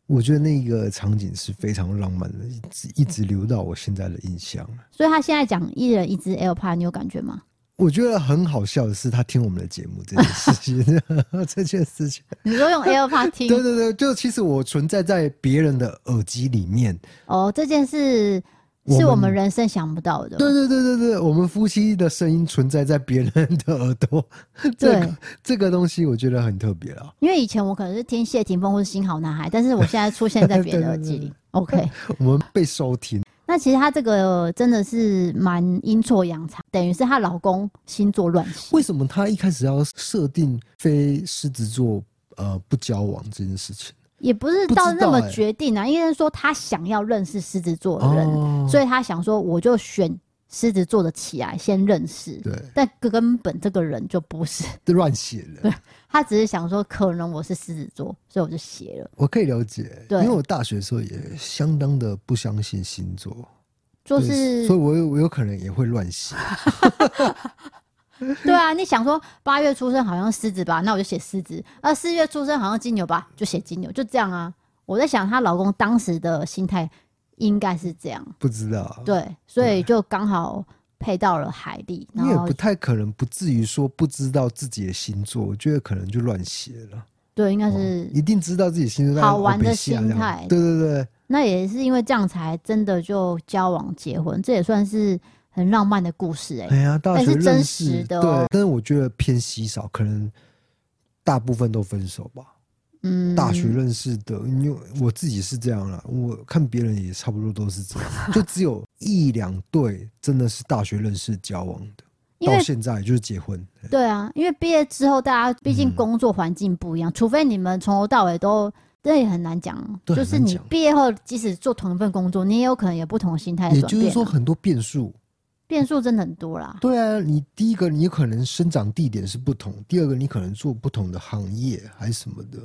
我觉得那个场景是非常浪漫的，一直一直留到我现在的印象。所以他现在讲一人一只 AirPod，你有感觉吗？我觉得很好笑的是，他听我们的节目这件事情，这件事情。你说用 AirPod 听？对对对，就其实我存在在别人的耳机里面。哦，这件事。是我们人生想不到的。对对对对对，我们夫妻的声音存在在别人的耳朵，这个这个东西我觉得很特别了。因为以前我可能是听谢霆锋或是新好男孩，但是我现在出现在别人的耳机里。对对对 OK，我们被收听。那其实她这个真的是蛮阴错阳差，等于是她老公星座乱写。为什么她一开始要设定非狮子座呃不交往这件事情？也不是到那么决定啊，因为说她想要认识狮子座的人，哦，所以她想说我就选狮子座的起来先认识。对，但根本这个人就不是 乱写的。对，他只是想说可能我是狮子座，所以我就写了。我可以了解，对，因为我大学的时候也相当的不相信星座，就是，所以我有我有可能也会乱写。对啊，你想说八月出生好像狮子吧，那我就写狮子；啊，四月出生好像金牛吧，就写金牛，就这样啊。我在想她老公当时的心态应该是这样，不知道。对，所以就刚好配到了海莉。你也不太可能不至于说不知道自己的星座，我觉得可能就乱写了。对，应该是、哦、一定知道自己星座，好玩的心态。对对对，那也是因为这样才真的就交往结婚，这也算是。很浪漫的故事哎、欸，哎呀，大学认识是真实的、哦，对，但是我觉得偏稀少，可能大部分都分手吧。嗯，大学认识的，因为我自己是这样啦，我看别人也差不多都是这样，就只有一两对真的是大学认识交往的，到现在就是结婚。对啊，因为毕业之后大家毕竟工作环境不一样、嗯，除非你们从头到尾都，这也很难讲。就是你毕业后即使做同一份工作，你也有可能有不同的心态、啊。也就是说，很多变数。变数真的很多啦。对啊，你第一个你可能生长地点是不同，第二个你可能做不同的行业还是什么的，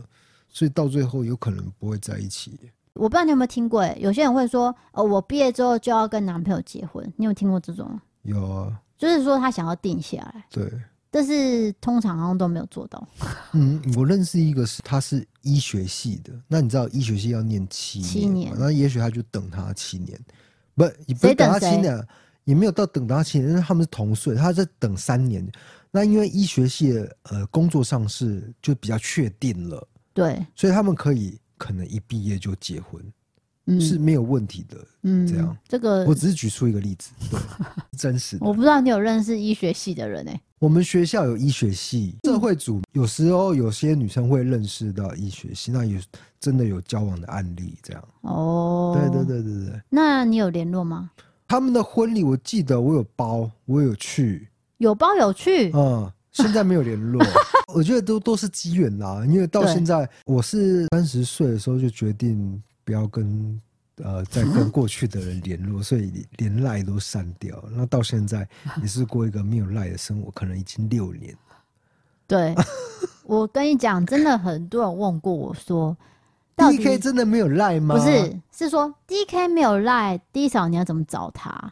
所以到最后有可能不会在一起。我不知道你有没有听过，哎，有些人会说，哦，我毕业之后就要跟男朋友结婚，你有听过这种？有啊，就是说他想要定下来。对，但是通常好像都没有做到。嗯，我认识一个是他是医学系的，那你知道医学系要念七年，七年，那也许他就等他七年，不，你不等他七年。也没有到等他七年，因为他们是同岁，他在等三年。那因为医学系的呃工作上是就比较确定了，对，所以他们可以可能一毕业就结婚，嗯，是没有问题的。嗯，这样这个我只是举出一个例子，对，真实的。我不知道你有认识医学系的人哎、欸，我们学校有医学系社会组，有时候有些女生会认识到医学系，那有真的有交往的案例这样。哦，对对对对对。那你有联络吗？他们的婚礼，我记得我有包，我有去，有包有去，嗯，现在没有联络，我觉得都都是机缘啦。因为到现在，我是三十岁的时候就决定不要跟呃再跟过去的人联络，所以连赖都删掉。那到现在也是过一个没有赖的生活，可能已经六年。对，我跟你讲，真的很多人问过我说。D K 真的没有赖吗？不是，是说 D K 没有赖，D 嫂你要怎么找他？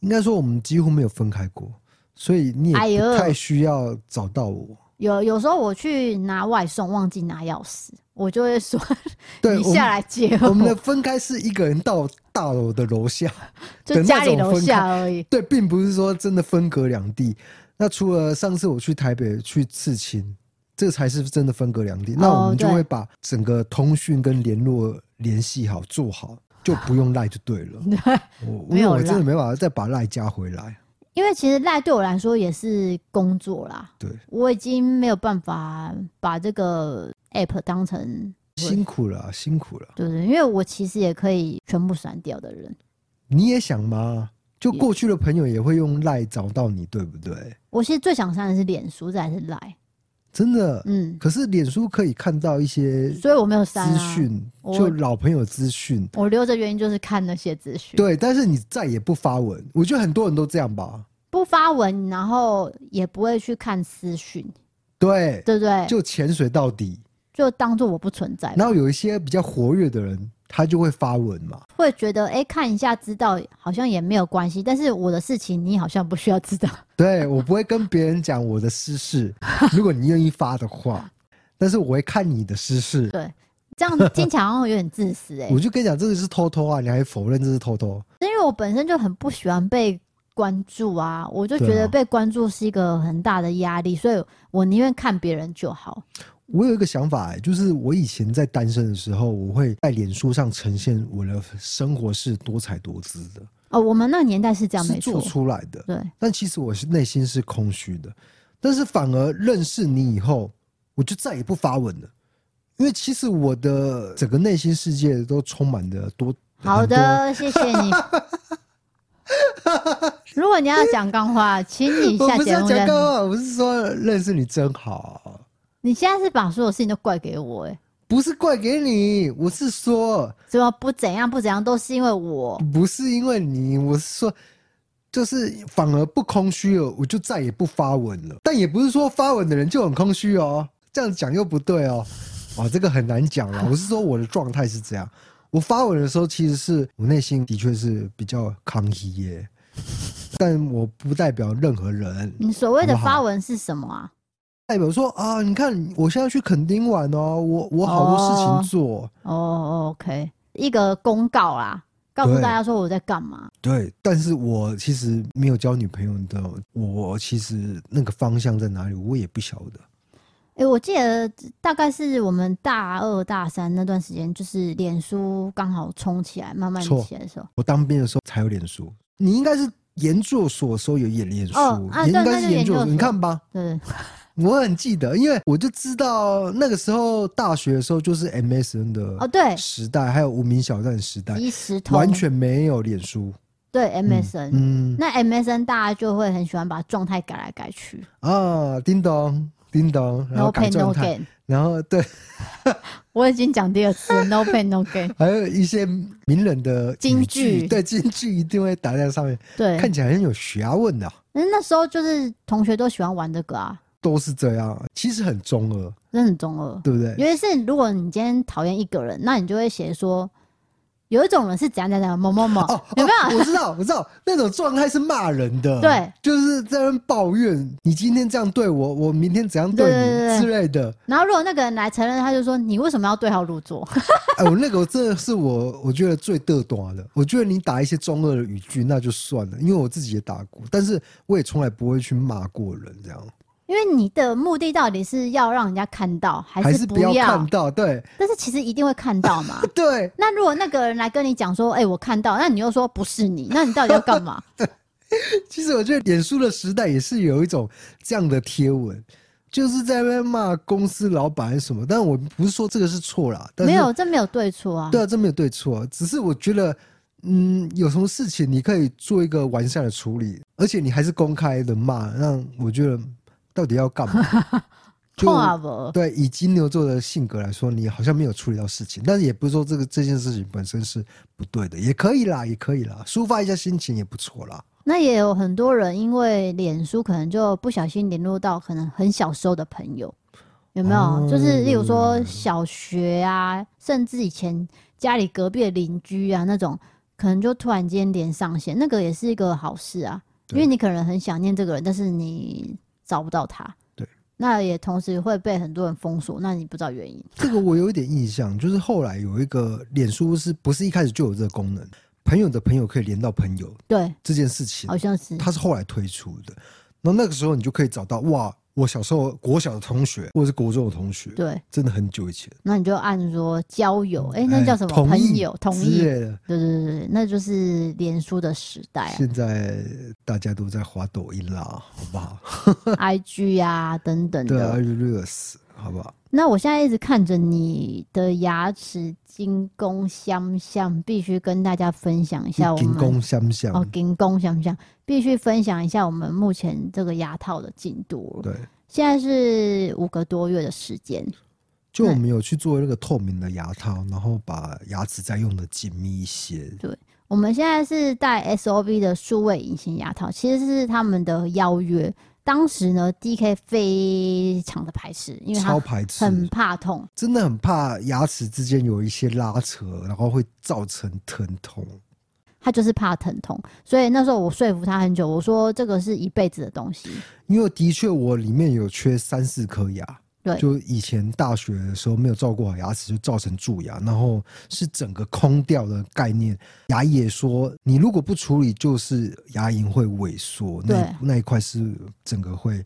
应该说我们几乎没有分开过，所以你也不太需要找到我。有有时候我去拿外送，忘记拿钥匙，我就会说，对，你下来接我。我们的分开是一个人到大楼的楼下，就家里楼下而已。对，并不是说真的分隔两地。那除了上次我去台北去刺青，这才是真的分隔两地。那我们就会把整个通讯跟联络联系好做好，就不用赖就对了。对，我因为我真的没办法再把赖加回来。因为其实赖对我来说也是工作啦，对，我已经没有办法把这个 app 当成辛苦了，辛苦了，对对，因为我其实也可以全部删掉的人。你也想吗？就过去的朋友也会用赖找到你，对不对？我其实最想删的是脸书，再是赖。真的，嗯，可是脸书可以看到一些，所以我没有删资讯，就老朋友资讯，我留着原因就是看那些资讯。对，但是你再也不发文，我觉得很多人都这样吧，不发文，然后也不会去看私讯，对，对不对？就潜水到底，就当做我不存在。然后有一些比较活跃的人。他就会发文嘛，会觉得哎、欸，看一下知道好像也没有关系，但是我的事情你好像不需要知道。对，我不会跟别人讲我的私事，如果你愿意发的话，但是我会看你的私事。对，这样听起来好像有点自私哎、欸。我就跟你讲，这个是偷偷啊，你还否认这是偷偷？因为我本身就很不喜欢被关注啊，我就觉得被关注是一个很大的压力，所以我宁愿看别人就好。我有一个想法、欸，就是我以前在单身的时候，我会在脸书上呈现我的生活是多彩多姿的。哦，我们那个年代是这样，没错，做出来的。对，但其实我是内心是空虚的。但是反而认识你以后，我就再也不发文了，因为其实我的整个内心世界都充满了多。好的，谢谢你。如果你要讲干话，请你下节目。我不是讲干话，我是说认识你真好。你现在是把所有事情都怪给我哎、欸？不是怪给你，我是说怎么不怎样不怎样都是因为我，不是因为你，我是说，就是反而不空虚了，我就再也不发文了。但也不是说发文的人就很空虚哦，这样讲又不对哦。哇，这个很难讲了。我是说我的状态是这样，我发文的时候其实是我内心的确是比较抗议耶，但我不代表任何人。你所谓的发文是什么啊？代表说啊，你看，我现在去垦丁玩哦，我我好多事情做哦，哦，OK，一个公告啦，告诉大家说我在干嘛。对，但是我其实没有交女朋友的，我其实那个方向在哪里，我也不晓得。哎、欸，我记得大概是我们大二大三那段时间，就是脸书刚好冲起来，慢慢起来的时候。我当兵的时候才有脸书，你应该是研究所的时候有演脸书，哦啊、应该是研究所，你看吧。对。我很记得，因为我就知道那个时候大学的时候就是 MSN 的哦，对，时代还有无名小站的时代，完全没有脸书。对 MSN，嗯，那 MSN 大家就会很喜欢把状态改来改去。啊，叮咚叮咚，然后改状态，然后对，我已经讲第二次，No pain no gain，还有一些名人的金句，对，金句一定会打在上面，对，看起来很有学问的。那那时候就是同学都喜欢玩这个啊。都是这样，其实很中二，真的很中二，对不对？因为是如果你今天讨厌一个人，那你就会写说，有一种人是怎样怎样某某某，哦、有没有？我知道，我知道，那种状态是骂人的，对，就是在那抱怨你今天这样对我，我明天怎样对你之类的。然后如果那个人来承认，他就说你为什么要对号入座？哎，我那个真的是我，我觉得最嘚短的。我觉得你打一些中二的语句那就算了，因为我自己也打过，但是我也从来不会去骂过人这样。因为你的目的到底是要让人家看到，还是不要，看到？对。但是其实一定会看到嘛。对。那如果那个人来跟你讲说：“哎、欸，我看到。”那你又说不是你，那你到底要干嘛？其实我觉得脸书的时代也是有一种这样的贴文，就是在那边骂公司老板什么。但我不是说这个是错啦，没有，这没有对错啊。对啊，这没有对错啊。只是我觉得，嗯，有什么事情你可以做一个完善的处理，而且你还是公开的骂，让我觉得。到底要干嘛？就对，以金牛座的性格来说，你好像没有处理到事情，但是也不是说这个这件事情本身是不对的，也可以啦，也可以啦，抒发一下心情也不错啦。那也有很多人因为脸书可能就不小心联络到可能很小时候的朋友，有没有？嗯、就是例如说小学啊，甚至以前家里隔壁的邻居啊那种，可能就突然间连上线，那个也是一个好事啊，因为你可能很想念这个人，但是你。找不到他，对，那也同时会被很多人封锁，那你不知道原因？这个我有一点印象，就是后来有一个脸书是不是一开始就有这个功能？朋友的朋友可以连到朋友，对这件事情，好像是它是后来推出的。然后那个时候你就可以找到哇。我小时候国小的同学，或者是国中的同学，对，真的很久以前。那你就按说交友，哎、欸，那叫什么？朋友同意之类的。对对对对，那就是脸书的时代啊。现在大家都在滑抖音啦，好不好？IG 啊，等等的。对啊，热死，好不好？那我现在一直看着你的牙齿金工相向，必须跟大家分享一下我们金工相向哦，金工相向，必须分享一下我们目前这个牙套的进度。对，现在是五个多月的时间，就我们有去做那个透明的牙套，然后把牙齿再用的紧密一些。对，我们现在是戴 SOV 的数位隐形牙套，其实是他们的邀约。当时呢，DK 非常的排斥，因为他很怕痛，真的很怕牙齿之间有一些拉扯，然后会造成疼痛。他就是怕疼痛，所以那时候我说服他很久，我说这个是一辈子的东西。因为的确我里面有缺三四颗牙。对，就以前大学的时候没有照顾好牙齿，就造成蛀牙，然后是整个空掉的概念。牙医也说，你如果不处理，就是牙龈会萎缩，那那一块是整个会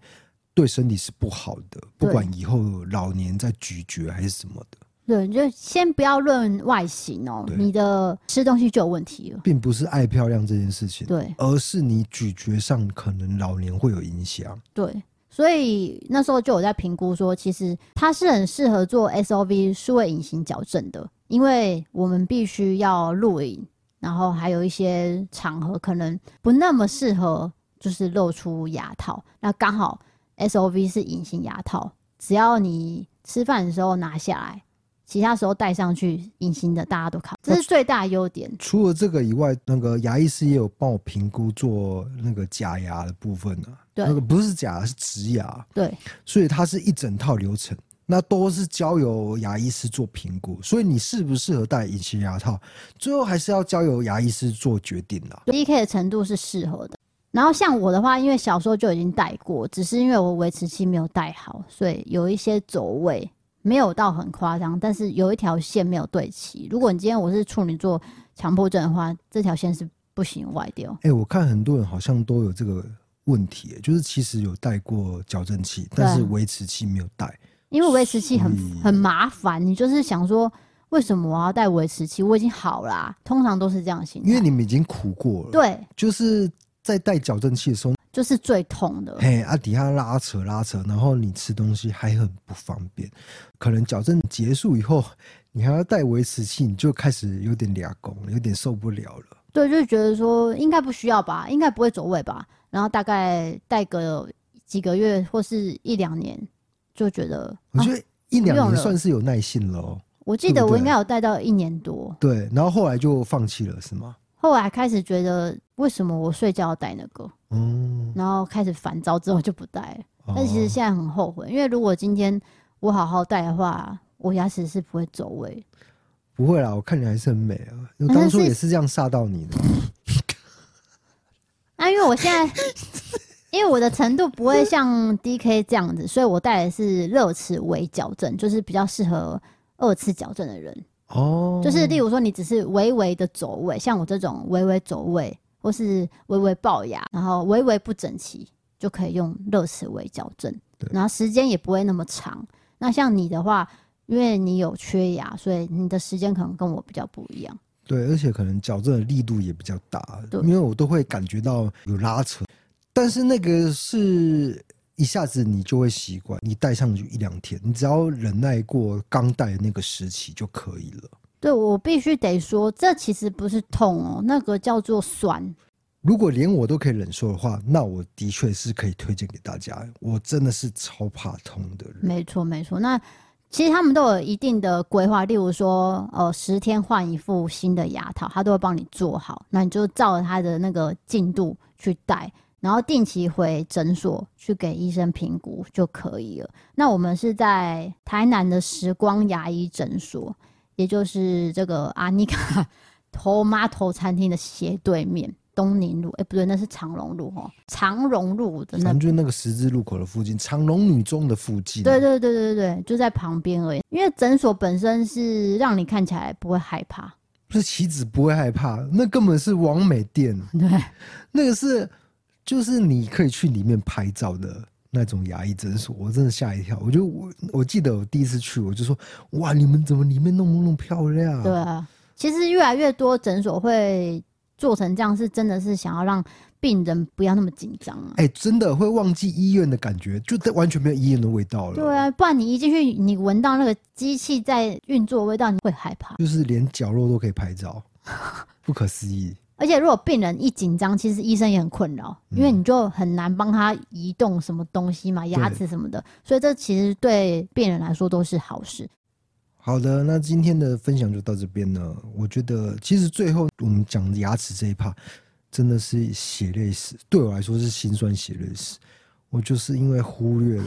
对身体是不好的，不管以后老年在咀嚼还是什么的。对，就先不要论外形哦，你的吃东西就有问题了，并不是爱漂亮这件事情，对，而是你咀嚼上可能老年会有影响，对。所以那时候就有在评估说，其实它是很适合做 SOV 数位隐形矫正的，因为我们必须要录影，然后还有一些场合可能不那么适合，就是露出牙套。那刚好 SOV 是隐形牙套，只要你吃饭的时候拿下来。其他时候戴上去隐形的，大家都看，这是最大的优点。除了这个以外，那个牙医师也有帮我评估做那个假牙的部分呢、啊。对，那个不是假牙，是植牙。对，所以它是一整套流程，那都是交由牙医师做评估。所以你适不适合戴隐形牙套，最后还是要交由牙医师做决定的。DK 的程度是适合的。然后像我的话，因为小时候就已经戴过，只是因为我维持期没有戴好，所以有一些走位。没有到很夸张，但是有一条线没有对齐。如果你今天我是处女座强迫症的话，这条线是不行歪掉。哎、欸，我看很多人好像都有这个问题，就是其实有戴过矫正器，但是维持器没有戴。因为维持器很很麻烦，你就是想说，为什么我要戴维持器？我已经好啦、啊，通常都是这样型。因为你们已经苦过了。对，就是在戴矫正器的时候。就是最痛的，嘿，啊，底下拉扯拉扯，然后你吃东西还很不方便。可能矫正结束以后，你还要戴维持器，你就开始有点俩工，有点受不了了。对，就觉得说应该不需要吧，应该不会走位吧。然后大概戴个几个月或是一两年，就觉得我觉得一两年算是有耐性了哦。我记得我应该有戴到一年多，对，然后后来就放弃了，是吗？后来开始觉得，为什么我睡觉要戴那个？嗯，然后开始烦躁之后就不戴了。哦。但其实现在很后悔，因为如果今天我好好戴的话，我牙齿是不会走位。不会啦，我看你还是很美啊。我当初也是这样吓到你的。那、啊、因为我现在，因为我的程度不会像 DK 这样子，所以我戴的是乐齿微矫正，就是比较适合二次矫正的人。哦，就是例如说，你只是微微的走位，像我这种微微走位，或是微微龅牙，然后微微不整齐，就可以用热齿微矫正，然后时间也不会那么长。那像你的话，因为你有缺牙，所以你的时间可能跟我比较不一样。对，而且可能矫正的力度也比较大，对，因为我都会感觉到有拉扯，但是那个是。一下子你就会习惯，你戴上去一两天，你只要忍耐过刚戴的那个时期就可以了。对，我必须得说，这其实不是痛哦，那个叫做酸。如果连我都可以忍受的话，那我的确是可以推荐给大家。我真的是超怕痛的人。没错，没错。那其实他们都有一定的规划，例如说，呃，十天换一副新的牙套，他都会帮你做好。那你就照着他的那个进度去戴。然后定期回诊所去给医生评估就可以了。那我们是在台南的时光牙医诊所，也就是这个阿妮卡头妈头餐厅的斜对面。东宁路，哎、欸，不对，那是长荣路哦，长荣路的那，就是那个十字路口的附近，长荣女中的附近。对对对对对，就在旁边而已。因为诊所本身是让你看起来不会害怕，不是棋子不会害怕，那根本是王美店。对，那个是就是你可以去里面拍照的那种牙医诊所，我真的吓一跳。我就我我记得我第一次去，我就说哇，你们怎么里面弄那么漂亮？对啊。其实越来越多诊所会做成这样，是真的是想要让病人不要那么紧张啊！哎、欸，真的会忘记医院的感觉，就完全没有医院的味道了。对啊，不然你一进去，你闻到那个机器在运作的味道，你会害怕。就是连角落都可以拍照，不可思议。而且如果病人一紧张，其实医生也很困扰，因为你就很难帮他移动什么东西嘛，牙齿什么的。所以这其实对病人来说都是好事。好的，那今天的分享就到这边了。我觉得其实最后我们讲牙齿这一趴，真的是血泪史，对我来说是心酸血泪史。我就是因为忽略了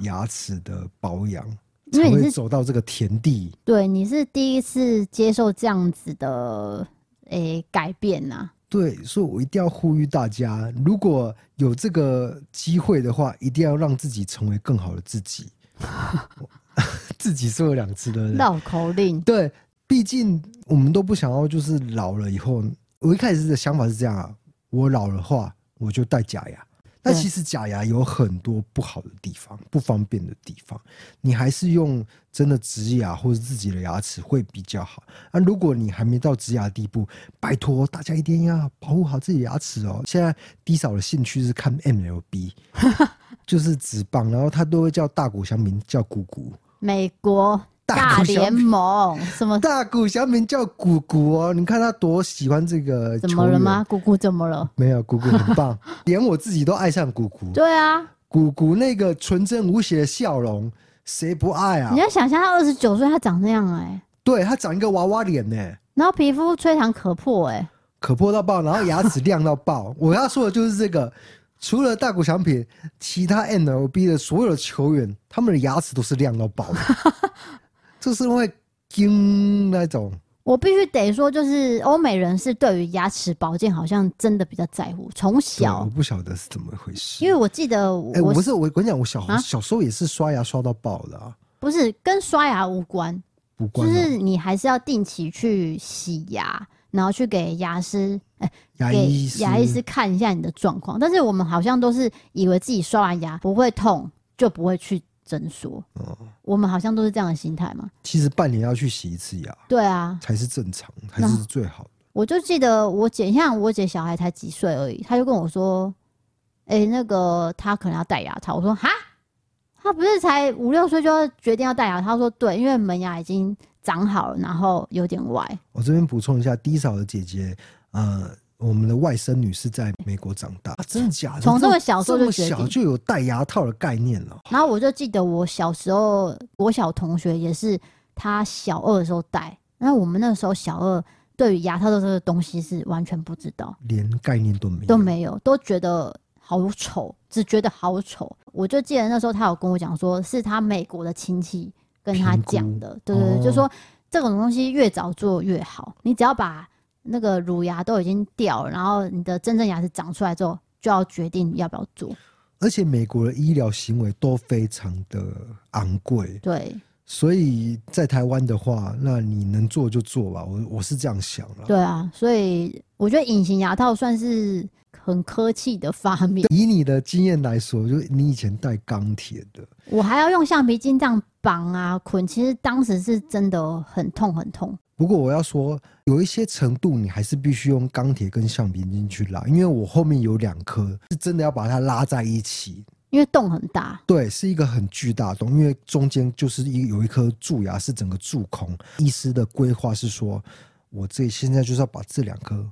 牙齿的保养，才会走到这个田地。对，你是第一次接受这样子的诶、欸、改变呐、啊？对，所以我一定要呼吁大家，如果有这个机会的话，一定要让自己成为更好的自己。自己说了两次的绕口令，对，毕竟我们都不想要，就是老了以后，我一开始的想法是这样啊，我老了话，我就戴假牙。但其实假牙有很多不好的地方，不方便的地方，你还是用真的植牙或者自己的牙齿会比较好。那如果你还没到植牙的地步，拜托大家一定要保护好自己的牙齿哦。现在低少的兴趣是看 MLB，就是职棒，然后他都会叫大谷翔平叫姑姑。美国大联盟什么大谷翔平叫姑姑哦？你看他多喜欢这个。怎么了吗？姑姑怎么了？没有，姑姑很棒，连我自己都爱上姑姑。对啊，姑姑那个纯真无邪的笑容，谁不爱啊？你要想象他二十九岁，他长那样哎、欸。对，他长一个娃娃脸呢、欸，然后皮肤吹弹可破哎、欸，可破到爆，然后牙齿亮到爆。我要说的就是这个。除了大谷翔平，其他 N L B 的所有的球员，他们的牙齿都是亮到爆的，就是因为金那种。我必须得说，就是欧美人是对于牙齿保健好像真的比较在乎。从小，我不晓得是怎么回事。因为我记得我，哎、欸，我不是我跟你讲，我小、啊、小时候也是刷牙刷到爆的啊。不是跟刷牙无关，无关，就是你还是要定期去洗牙。然后去给牙师，哎、欸，牙医师，牙医师看一下你的状况。但是我们好像都是以为自己刷完牙不会痛，就不会去诊所。哦，我们好像都是这样的心态嘛。其实半年要去洗一次牙，对啊，才是正常，才是最好的。我就记得我姐，像我姐小孩才几岁而已，她就跟我说：“哎、欸，那个她可能要戴牙套。”我说：“哈，她不是才五六岁就要决定要戴牙套？”她说：“对，因为门牙已经。”长好了，然后有点歪。我这边补充一下低嫂的姐姐，呃，我们的外甥女是在美国长大，啊、真的假的？从这么小时候就小就有戴牙套的概念了。然后我就记得我小时候，我小同学也是，他小二的时候戴。那我们那时候小二对于牙套的这个东西是完全不知道，连概念都没有，都没有，都觉得好丑，只觉得好丑。我就记得那时候他有跟我讲说，是他美国的亲戚。跟他讲的，对对对，哦、就说这种东西越早做越好。你只要把那个乳牙都已经掉了，然后你的真正牙齿长出来之后，就要决定要不要做。而且美国的医疗行为都非常的昂贵，对。所以在台湾的话，那你能做就做吧。我我是这样想了。对啊，所以我觉得隐形牙套算是。很科技的发明。以你的经验来说，就你以前戴钢铁的，我还要用橡皮筋这样绑啊捆，其实当时是真的很痛很痛。不过我要说，有一些程度你还是必须用钢铁跟橡皮筋去拉，因为我后面有两颗是真的要把它拉在一起，因为洞很大。对，是一个很巨大的洞，因为中间就是一有一颗蛀牙是整个蛀空。医师的规划是说，我这现在就是要把这两颗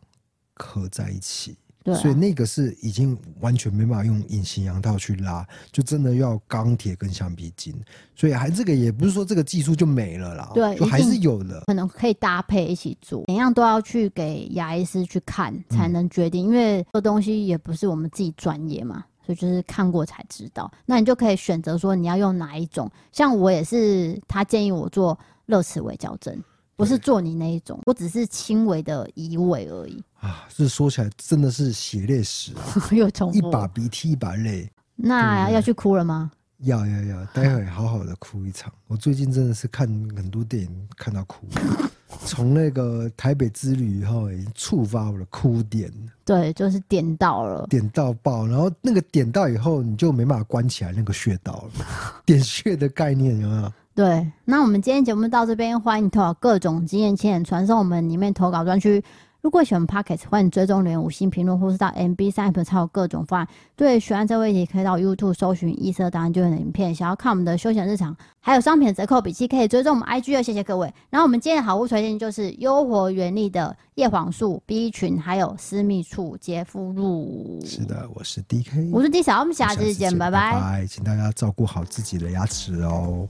合在一起。对啊、所以那个是已经完全没办法用隐形牙套去拉，就真的要钢铁跟橡皮筋。所以还这个也不是说这个技术就没了啦，对，就还是有的，可能可以搭配一起做，每样都要去给牙医师去看才能决定，嗯、因为这东西也不是我们自己专业嘛，所以就是看过才知道。那你就可以选择说你要用哪一种，像我也是，他建议我做乐齿微矫正。不是做你那一种，我只是轻微的移位而已。啊，这说起来真的是血泪史啊！又重复，一把鼻涕一把泪。那要去哭了吗？要要要，待会好好的哭一场。我最近真的是看很多电影看到哭，从那个台北之旅以后，已经触发我的哭点。对，就是点到了，点到爆。然后那个点到以后，你就没办法关起来那个穴道了。点穴的概念有没有？对。那我们今天节目到这边，欢迎投稿各种经验，请传送我们里面投稿专区。如果喜欢 Podcast，欢迎追踪留言五星评论，或是到 MB 三 App 查各种方案。对，喜欢这位题，可以到 YouTube 搜寻异色档案就有的影片。想要看我们的休闲日常，还有商品折扣笔记，可以追踪我们 IG 哦。谢谢各位。然后我们今天的好物推荐就是优活原力的叶黄素 B 群，还有私密处洁肤露。是的，我是 DK，我是 D 小，我们下次见，拜拜。拜拜，请大家照顾好自己的牙齿哦。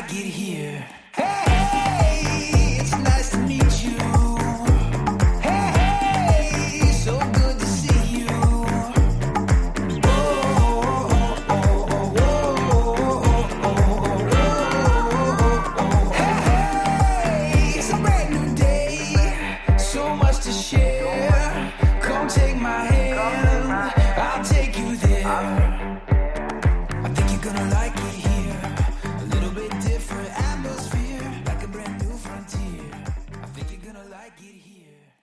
I get here.